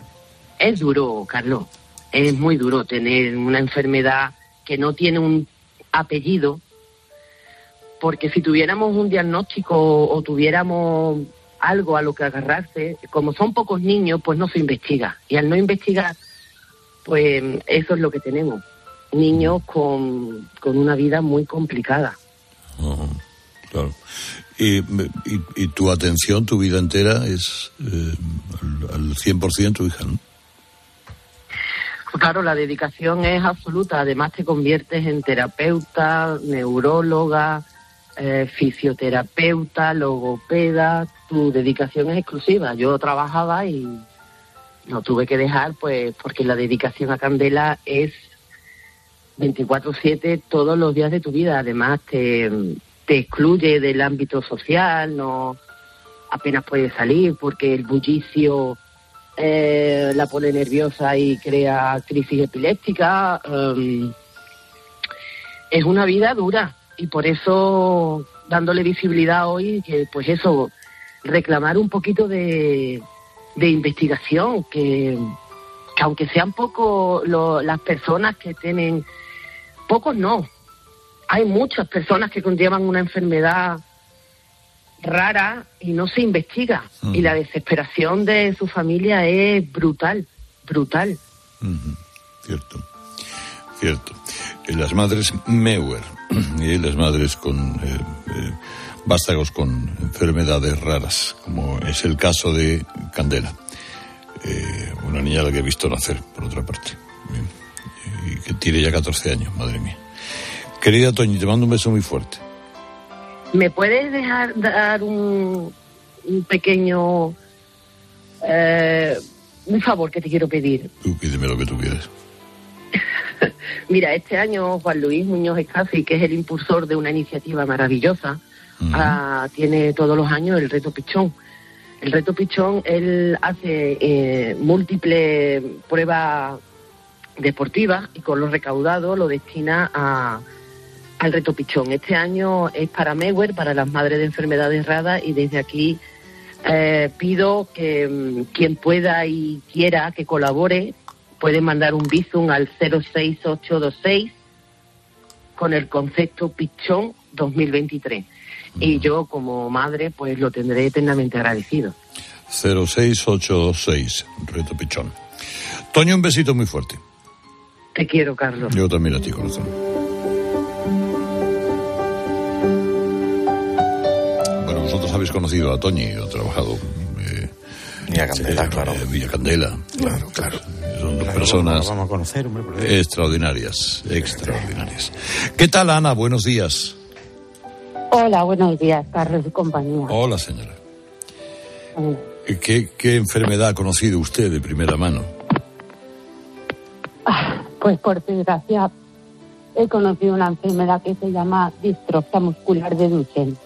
Es duro, Carlos. Es muy duro tener una enfermedad que no tiene un apellido. Porque si tuviéramos un diagnóstico o tuviéramos algo a lo que agarrarse, como son pocos niños, pues no se investiga. Y al no investigar, pues eso es lo que tenemos. Niños con, con una vida muy complicada. Ajá, claro. Y, y- y tu atención, tu vida entera es eh, al, al 100% tu hija, ¿no? Claro, la dedicación es absoluta. Además, te conviertes en terapeuta, neuróloga, eh, fisioterapeuta, logopeda. Tu dedicación es exclusiva. Yo trabajaba y lo tuve que dejar, pues, porque la dedicación a Candela es 24/7 todos los días de tu vida. Además, te, excluye del ámbito social, no apenas puedes salir porque el bullicio eh, la pone nerviosa y crea crisis epiléptica. em, es una vida dura y por eso dándole visibilidad hoy, que pues eso, reclamar un poquito de, de investigación, que, que aunque sean pocos las personas que tienen, pocos no, hay muchas personas que conllevan una enfermedad rara y no se investiga. Y la desesperación de su familia es brutal, brutal. Cierto. Cierto. Las madres Meuer y las madres con eh, eh, vástagos con enfermedades raras, como es el caso de Candela, Eh, una niña a la que he visto nacer, por otra parte, Bien. y que tiene ya 14 años, madre mía. Querida Toñi, te mando un beso muy fuerte. ¿Me puedes dejar dar un, un pequeño... eh, un favor que te quiero pedir? Tú pídeme lo que tú quieras. Mira, este año Juan Luis Muñoz Escafi, que es el impulsor de una iniciativa maravillosa, ah, tiene todos los años el reto Pichón. El reto Pichón, él hace eh, múltiples pruebas deportivas y con lo recaudado lo destina a, al reto pichón. Este año es para Mewer, para las madres de enfermedades raras, y desde aquí eh, pido que mm, quien pueda y quiera que colabore puede mandar un Bizum al 06826 con el concepto pichón 2023. Y yo como madre pues lo tendré eternamente agradecido. 0686, Reto Pichón. Toño, un besito muy fuerte. Te quiero, Carlos. Yo también a ti, corazón. Bueno, vosotros habéis conocido a Toñi, o trabajado. Eh, Villa Candela, claro. eh, Villa Candela. Claro, claro. Son dos Claro, personas Vamos a conocer, hombre. por ahí. extraordinarias, extraordinarias. ¿Qué tal, Ana? Buenos días. Hola, buenos días, Carlos y compañía. Hola, señora. ¿Qué, qué enfermedad ha conocido usted de primera mano? Ah, Pues por desgracia he conocido una enfermedad que se llama distrofia muscular de Duchenne.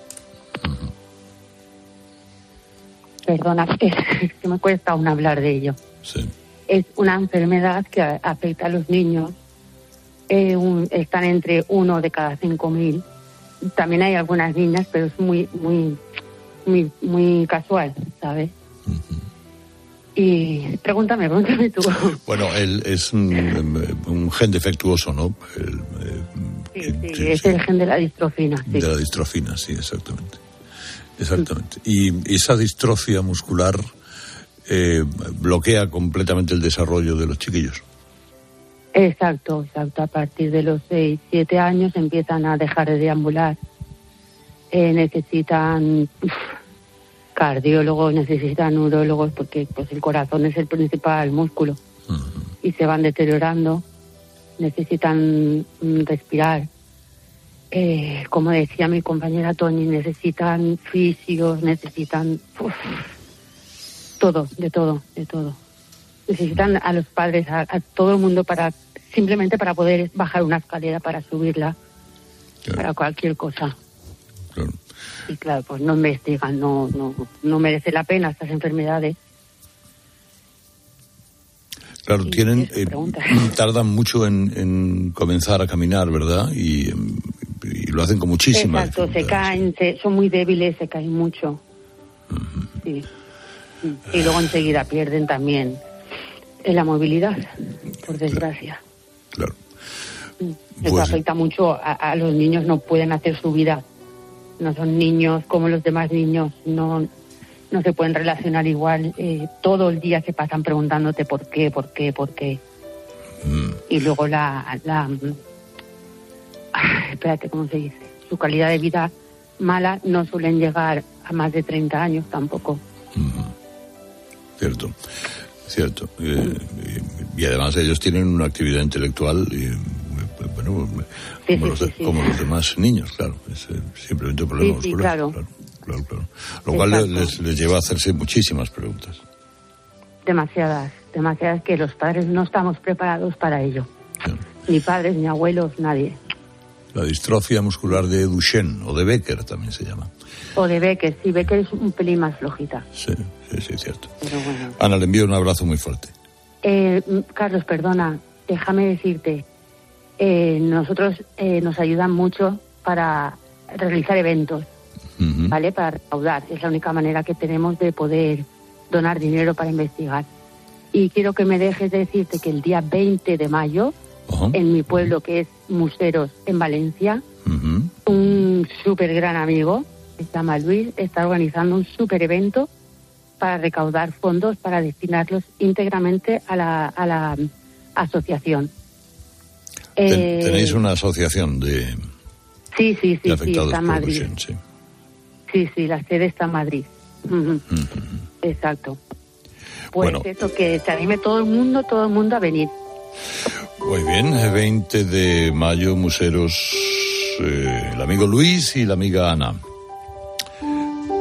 Perdona, es que me cuesta aún hablar de ello. Sí. Es una enfermedad que afecta a los niños. Eh, un- están entre uno de cada cinco mil. También hay algunas niñas, pero es muy, muy, muy, muy casual, ¿sabes? Y pregúntame, pregúntame tú. Bueno, él es un, un gen defectuoso, ¿no? El, eh, Sí, sí, es el gen de la distrofina. sí. de la distrofina, sí, exactamente. Exactamente. Y esa distrofia muscular eh, bloquea completamente el desarrollo de los chiquillos. Exacto, exacto. A partir de los 6, 7 años empiezan a dejar de deambular. Eh, necesitan uf, cardiólogos, necesitan neurólogos porque pues el corazón es el principal músculo y se van deteriorando. Necesitan mm, respirar. Eh, como decía mi compañera Tony, necesitan fisios, necesitan uf, todo, de todo, de todo necesitan a los padres, a, a todo el mundo para simplemente para poder bajar una escalera, para subirla, para cualquier cosa. Y claro, pues no investigan, no, no, no merece la pena estas enfermedades. Claro, tienen, eh, tardan mucho en, en comenzar a caminar, ¿verdad? Y, y lo hacen con muchísima Exacto, se caen, se- son muy débiles, se caen mucho. Sí. Y luego enseguida pierden también en la movilidad, por desgracia. Claro. Eso Pues- afecta mucho a, a los niños, no pueden hacer su vida. No son niños como los demás niños, no, no se pueden relacionar igual. eh, todo el día se pasan preguntándote por qué, por qué, por qué. Y luego la, la mm, espérate, ¿cómo se dice? Su calidad de vida mala no suelen llegar a más de 30 años tampoco. Cierto, cierto. Eh, y, además ellos tienen una actividad intelectual, y, eh, bueno, Sí, como, sí, los, de- sí. como los demás niños, claro. Es eh, simplemente un problema muscular. claro. claro, claro. Lo cual les, les lleva a hacerse muchísimas preguntas. Demasiadas, demasiadas que los padres no estamos preparados para ello. Ni padres, ni abuelos, nadie. La distrofia muscular de Duchenne, o de Becker también se llama. O de Becker, sí, Becker es un pelín más flojita. Sí, sí, sí, cierto. Pero bueno. Ana, le envío un abrazo muy fuerte. Eh, Carlos, perdona, déjame decirte, eh, nosotros eh, nos ayudan mucho para realizar eventos, ¿vale? Para recaudar. Es la única manera que tenemos de poder donar dinero para investigar. Y quiero que me dejes decirte que el día 20 de mayo, en mi pueblo que es Museros, en Valencia, un súper gran amigo, se llama Luis, está organizando un súper evento para recaudar fondos para destinarlos íntegramente a la, a la asociación. Eh, Tenéis una asociación de, sí, sí, de sí, sí, afectados está en por Madrid. Sí. Sí, sí, la sede está en Madrid. Exacto. Pues Bueno. eso, que se anime todo el mundo, todo el mundo a venir. Muy bien, el 20 de mayo, Museros, eh, el amigo Luis y la amiga Ana.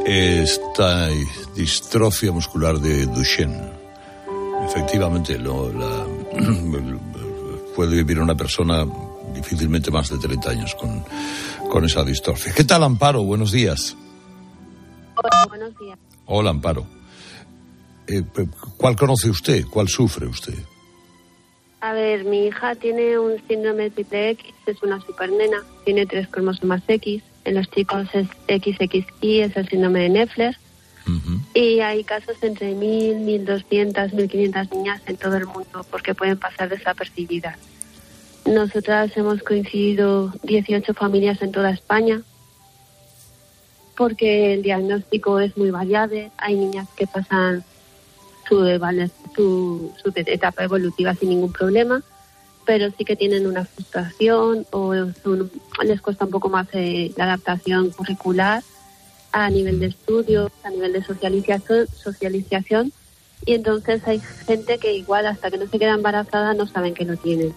Esta distrofia muscular de Duchenne. Efectivamente, lo, la, puede vivir una persona difícilmente más de 30 años con, con esa distrofia. ¿Qué tal, Amparo? Buenos días. Hola, buenos días. Hola, Amparo. Eh, ¿Cuál conoce usted? ¿Cuál sufre usted? A ver, mi hija tiene un síndrome triple X, es una supernena, tiene tres cromosomas X. En los chicos es XXI, es el síndrome de Neffler. Y hay casos entre 1.000, 1.200, 1.500 niñas en todo el mundo porque pueden pasar desapercibidas. Nosotras hemos coincidido 18 familias en toda España porque el diagnóstico es muy variable. Hay niñas que pasan su, su, su etapa evolutiva sin ningún problema, pero sí que tienen una frustración o son- les cuesta un poco más eh, la adaptación curricular a nivel de estudios, a nivel de socialización, socialización y entonces hay gente que igual hasta que no se queda embarazada no saben que lo tienen.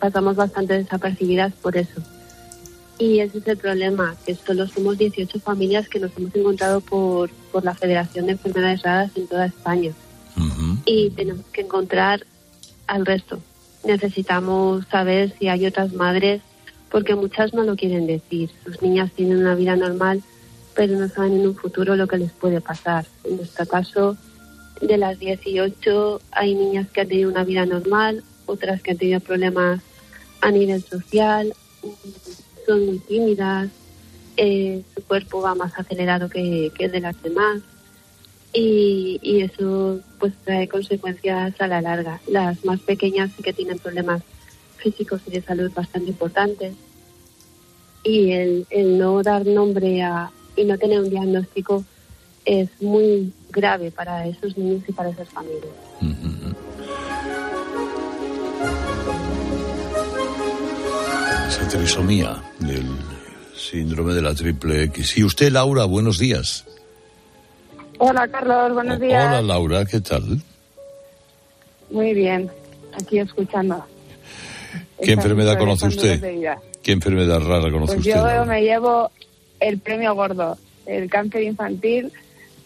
Pasamos bastante desapercibidas por eso. Y ese es el problema, que solo somos 18 familias que nos hemos encontrado por, por la Federación de Enfermedades Raras en toda España. Y tenemos que encontrar al resto. Necesitamos saber si hay otras madres, porque muchas no lo quieren decir. Sus niñas tienen una vida normal, pero no saben en un futuro lo que les puede pasar. En nuestro caso, de las 18 hay niñas que han tenido una vida normal, otras que han tenido problemas a nivel social, son muy tímidas, eh, su cuerpo va más acelerado que, que el de las demás y, y eso pues trae consecuencias a la larga. Las más pequeñas sí que tienen problemas físicos y de salud bastante importantes y el, el no dar nombre a, y no tener un diagnóstico es muy grave para esos niños y para esas familias. Esa trisomía del síndrome de la triple X. Y usted, Laura, buenos días. Hola Carlos, buenos días. Hola, Laura, ¿qué tal? Muy bien, aquí escuchando. ¿Qué enfermedad conoce usted? ¿Qué enfermedad rara conoce Pues usted? yo Laura? me llevo el premio gordo, el cáncer infantil,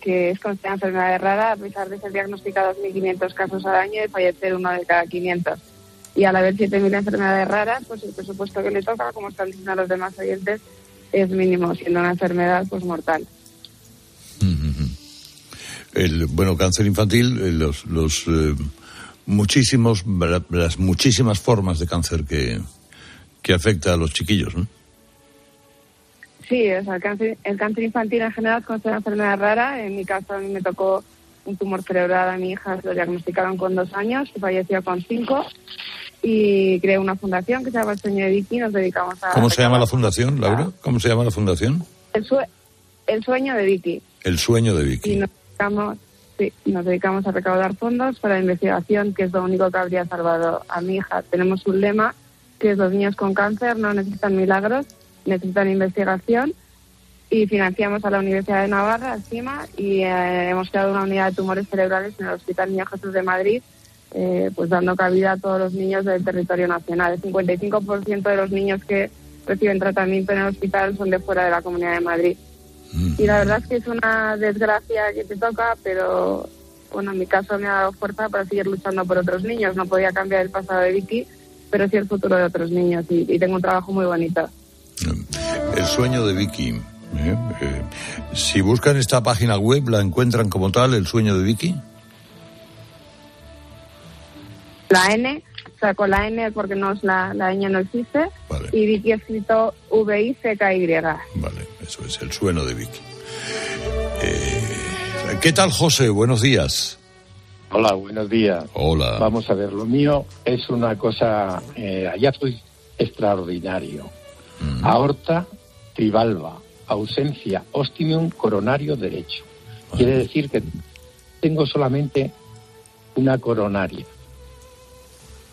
que es considerada enfermedad rara, a pesar de ser diagnosticados 1.500 casos al año y fallecer uno de cada 500. Y al haber 7.000 enfermedades raras, pues el presupuesto que le toca, como están diciendo los demás oyentes, es mínimo, siendo una enfermedad pues mortal. El, bueno, cáncer infantil, eh, los, los eh, muchísimos, las muchísimas formas de cáncer que, que afecta a los chiquillos, ¿no? Sí, o sea, el cáncer, el cáncer infantil en general es considerada enfermedad rara. En mi caso, a mí me tocó un tumor cerebral a mi hija, lo diagnosticaron con dos años falleció con cinco. Y creé una fundación que se llama El Sueño de Vicky. Nos dedicamos a. ¿Cómo se llama la fundación, Laura? ¿Cómo se llama la fundación? El, sue- el Sueño de Vicky. El sueño de Vicky. Y nos dedicamos, sí, nos dedicamos a recaudar fondos para la investigación, que es lo único que habría salvado a mi hija. Tenemos un lema que es los niños con cáncer no necesitan milagros, necesitan investigación. Y financiamos a la Universidad de Navarra, encima, y eh, hemos creado una unidad de tumores cerebrales en el Hospital Niño Jesús de Madrid, eh, pues dando cabida a todos los niños del territorio nacional. El 55% de los niños que reciben tratamiento en el hospital son de fuera de la Comunidad de Madrid. Y la verdad es que es una desgracia que te toca, pero bueno, en mi caso me ha dado fuerza para seguir luchando por otros niños. No podía cambiar el pasado de Vicky, pero sí el futuro de otros niños y, y tengo un trabajo muy bonito. El sueño de Vicky. ¿Eh? Eh, si buscan esta página web, ¿la encuentran como tal, el sueño de Vicky? La N, o sea, con la N porque no es la, la ñ no existe, y Vicky escrito V-I-C-K-Y. Vale, eso es, el sueño de Vicky. Eh, ¿Qué tal, José? Buenos días. Hola, buenos días. Hola. Vamos a ver, lo mío es una cosa, eh, hallazgo extraordinario. Aorta trivalva, ausencia, ostium coronario derecho. Quiere decir que tengo solamente una coronaria.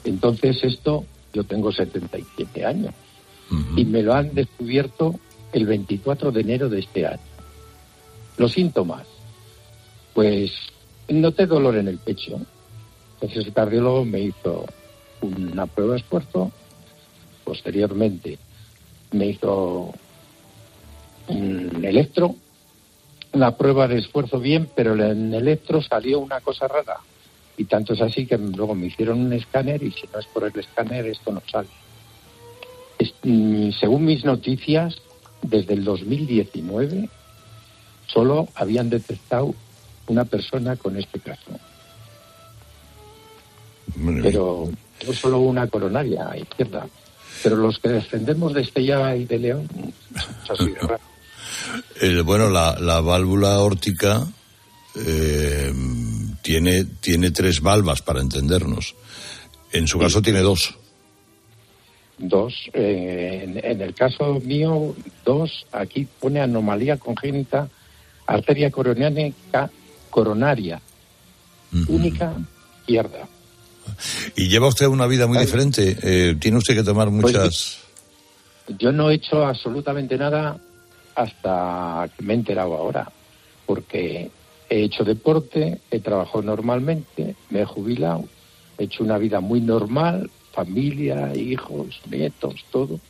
Entonces esto, yo tengo 77 años y me lo han descubierto el 24 de enero de este año. Los síntomas, pues noté dolor en el pecho. Entonces el cardiólogo me hizo una prueba de esfuerzo. Posteriormente me hizo un electro. La prueba de esfuerzo bien, pero en el electro salió una cosa rara. Y tanto es así que luego me hicieron un escáner y si no es por el escáner esto no sale. Es- mm, según mis noticias, desde el 2019 solo habían detectado una persona con este caso. pero es solo una coronaria izquierda. Pero los que descendemos de Estella y de León, es así de raro. Eh, bueno, la, la válvula órtica eh, tiene, tiene tres valvas para entendernos. En su caso tiene dos. Dos. eh, en, en el caso mío, dos. Aquí pone anomalía congénita, arteria coronárica, coronaria, única, izquierda. Y lleva usted una vida muy Ay. diferente. Eh, tiene usted que tomar Pues, muchas. Yo no he hecho absolutamente nada hasta que me he enterado ahora, porque he hecho deporte, he trabajado normalmente, me he jubilado, he hecho una vida muy normal, familia, hijos, nietos, todo,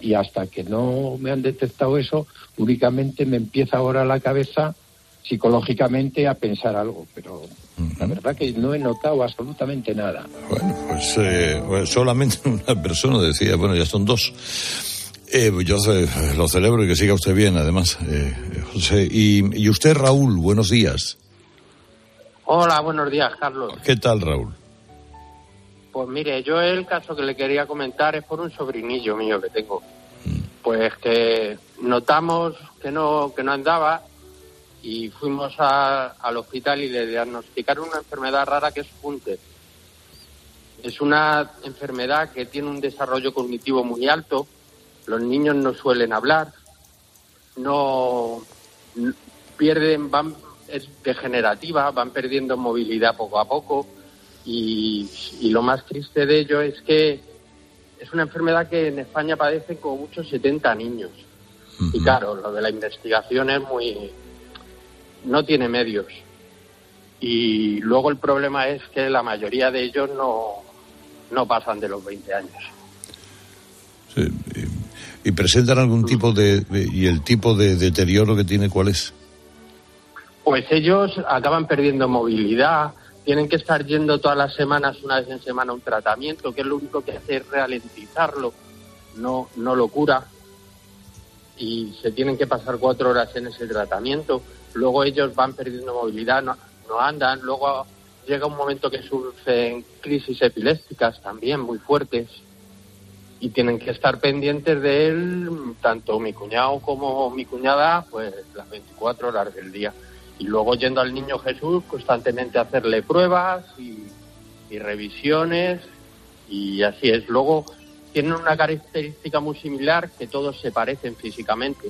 y hasta que no me han detectado eso, únicamente me empieza ahora la cabeza psicológicamente a pensar algo, pero la verdad que no he notado absolutamente nada. Pues eh, bueno, solamente una persona decía, bueno, ya son dos. Eh, yo lo celebro y que siga usted bien, además, eh, José. Y, y usted, Raúl, buenos días. Hola, buenos días, Carlos. ¿Qué tal, Raúl? Pues mire, yo el caso que le quería comentar es por un sobrinillo mío que tengo. Pues que notamos que no, que no andaba y fuimos a- al hospital y le diagnosticaron una enfermedad rara que es Hunter. Es una enfermedad que tiene un desarrollo cognitivo muy alto. Los niños no suelen hablar, no pierden, van, es degenerativa, van perdiendo movilidad poco a poco y, y lo más triste de ello es que es una enfermedad que en España padecen como muchos 70 niños. Y claro, lo de la investigación es muy... no tiene medios. Y luego el problema es que la mayoría de ellos no, no pasan de los 20 años. Sí, y, presentan algún tipo de, de- y el tipo de deterioro que tiene cuál es? Pues ellos acaban perdiendo movilidad, tienen que estar yendo todas las semanas, una vez en semana, un tratamiento, que es lo único que hace es ralentizarlo, no, no lo cura. Y se tienen que pasar cuatro horas en ese tratamiento. Luego ellos van perdiendo movilidad, no, no andan. Luego llega un momento que surgen crisis epilépticas también muy fuertes. Y tienen que estar pendientes de él, tanto mi cuñado como mi cuñada, pues las 24 horas del día y luego yendo al niño Jesús constantemente hacerle pruebas y, revisiones y así es. Luego tienen una característica muy similar que todos se parecen físicamente.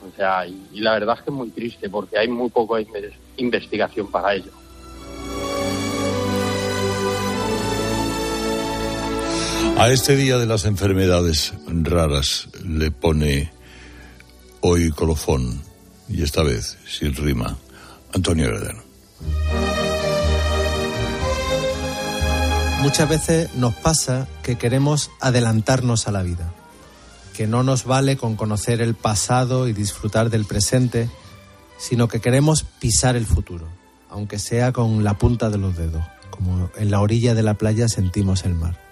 O sea, y, y la verdad es que es muy triste porque hay muy inve- investigación para ello. A este día de las enfermedades raras le pone hoy colofón, y esta vez sin rima, Antonio Heredero. Muchas veces nos pasa que queremos adelantarnos a la vida, que no nos vale con conocer el pasado y disfrutar del presente, sino que queremos pisar el futuro, aunque sea con la punta de los dedos, como en la orilla de la playa sentimos el mar.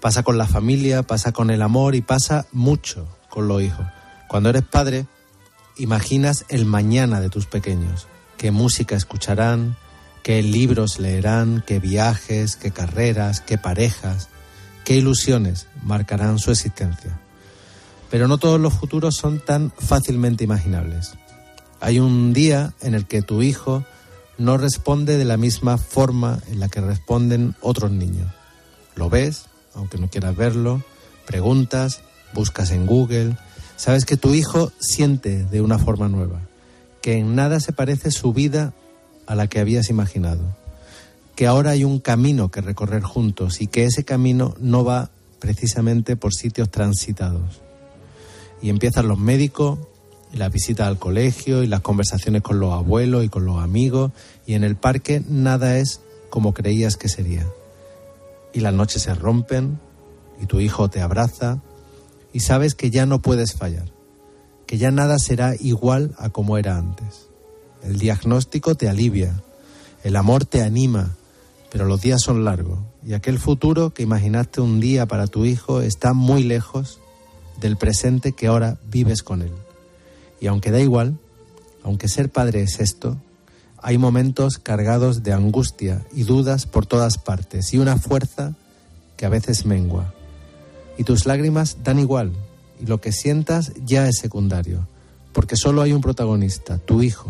Pasa con la familia, pasa con el amor y pasa mucho con los hijos. Cuando eres padre, imaginas el mañana de tus pequeños, qué música escucharán, qué libros leerán, qué viajes, qué carreras, qué parejas, qué ilusiones marcarán su existencia. Pero no todos los futuros son tan fácilmente imaginables. Hay un día en el que tu hijo no responde de la misma forma en la que responden otros niños. Lo ves, aunque no quieras verlo, preguntas, buscas en Google, sabes que tu hijo siente de una forma nueva, que en nada se parece su vida a la que habías imaginado, que ahora hay un camino que recorrer juntos y que ese camino no va precisamente por sitios transitados. Y empiezan los médicos, y las visitas al colegio, y las conversaciones con los abuelos y con los amigos, y en el parque nada es como creías que sería. Y las noches se rompen, y tu hijo te abraza, y sabes que ya no puedes fallar, que ya nada será igual a como era antes. El diagnóstico te alivia, el amor te anima, pero los días son largos y aquel futuro que imaginaste un día para tu hijo está muy lejos del presente que ahora vives con él. Y aunque da igual, aunque ser padre es esto, Hay momentos cargados de angustia y dudas por todas partes y una fuerza que a veces mengua. Y tus lágrimas dan igual y lo que sientas ya es secundario, porque solo hay un protagonista, tu hijo.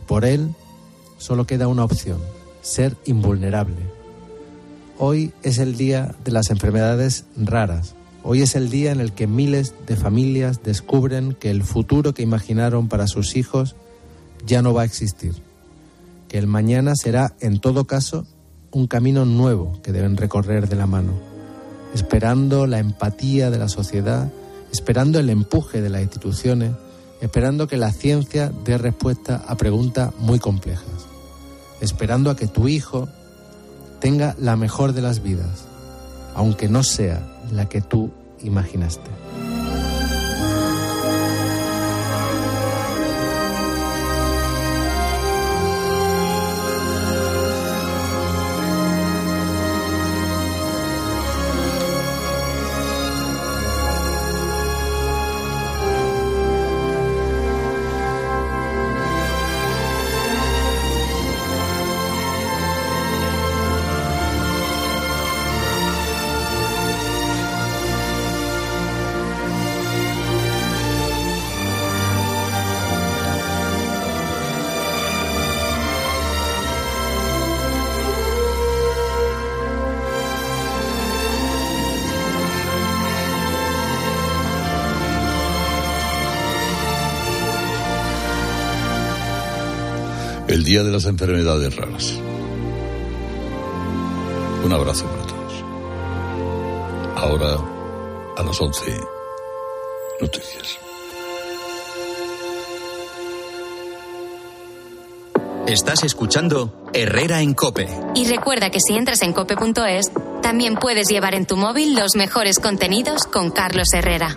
Y por él solo queda una opción, ser invulnerable. Hoy es el día de las enfermedades raras. Hoy es el día en el que miles de familias descubren que el futuro que imaginaron para sus hijos ya no va a existir. Que el mañana será, en todo caso, un camino nuevo que deben recorrer de la mano, esperando la empatía de la sociedad, esperando el empuje de las instituciones, esperando que la ciencia dé respuesta a preguntas muy complejas, esperando a que tu hijo tenga la mejor de las vidas, aunque no sea la que tú imaginaste. El Día de las Enfermedades Raras. Un abrazo para todos. Ahora, a las 11, noticias. Estás escuchando Herrera en Cope. Y recuerda que si entras en cope.es, también puedes llevar en tu móvil los mejores contenidos con Carlos Herrera.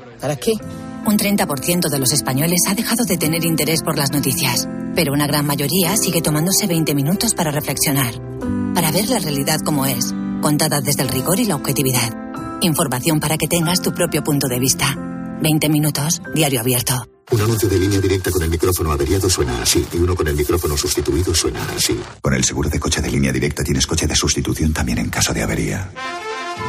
¿Para qué? Un 30% de los españoles ha dejado de tener interés por las noticias, pero una gran mayoría sigue tomándose 20 minutos para reflexionar, para ver la realidad como es, contada desde el rigor y la objetividad. Información para que tengas tu propio punto de vista. 20 minutos, diario abierto. Un anuncio de línea directa con el micrófono averiado suena así y uno con el micrófono sustituido suena así. Con el seguro de coche de línea directa tienes coche de sustitución también en caso de avería.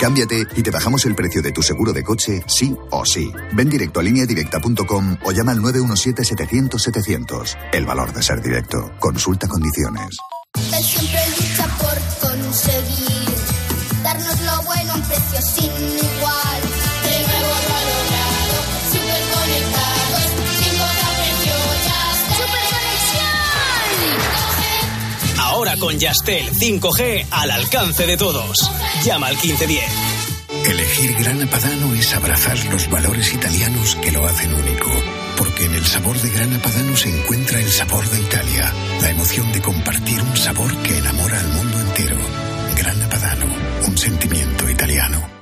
Cámbiate y te bajamos el precio de tu seguro de coche, sí o sí. Ven directo a lineadirecta.com o llama al 917-700-700. El valor de ser directo. Consulta condiciones. Él siempre lucha por conseguir darnos lo bueno a un precio sin Con Yastel 5G al alcance de todos. Llama al 1510. Elegir Grana Padano es abrazar los valores italianos que lo hacen único. Porque en el sabor de Grana Padano se encuentra el sabor de Italia, la emoción de compartir un sabor que enamora al mundo entero. Grana Padano, un sentimiento italiano.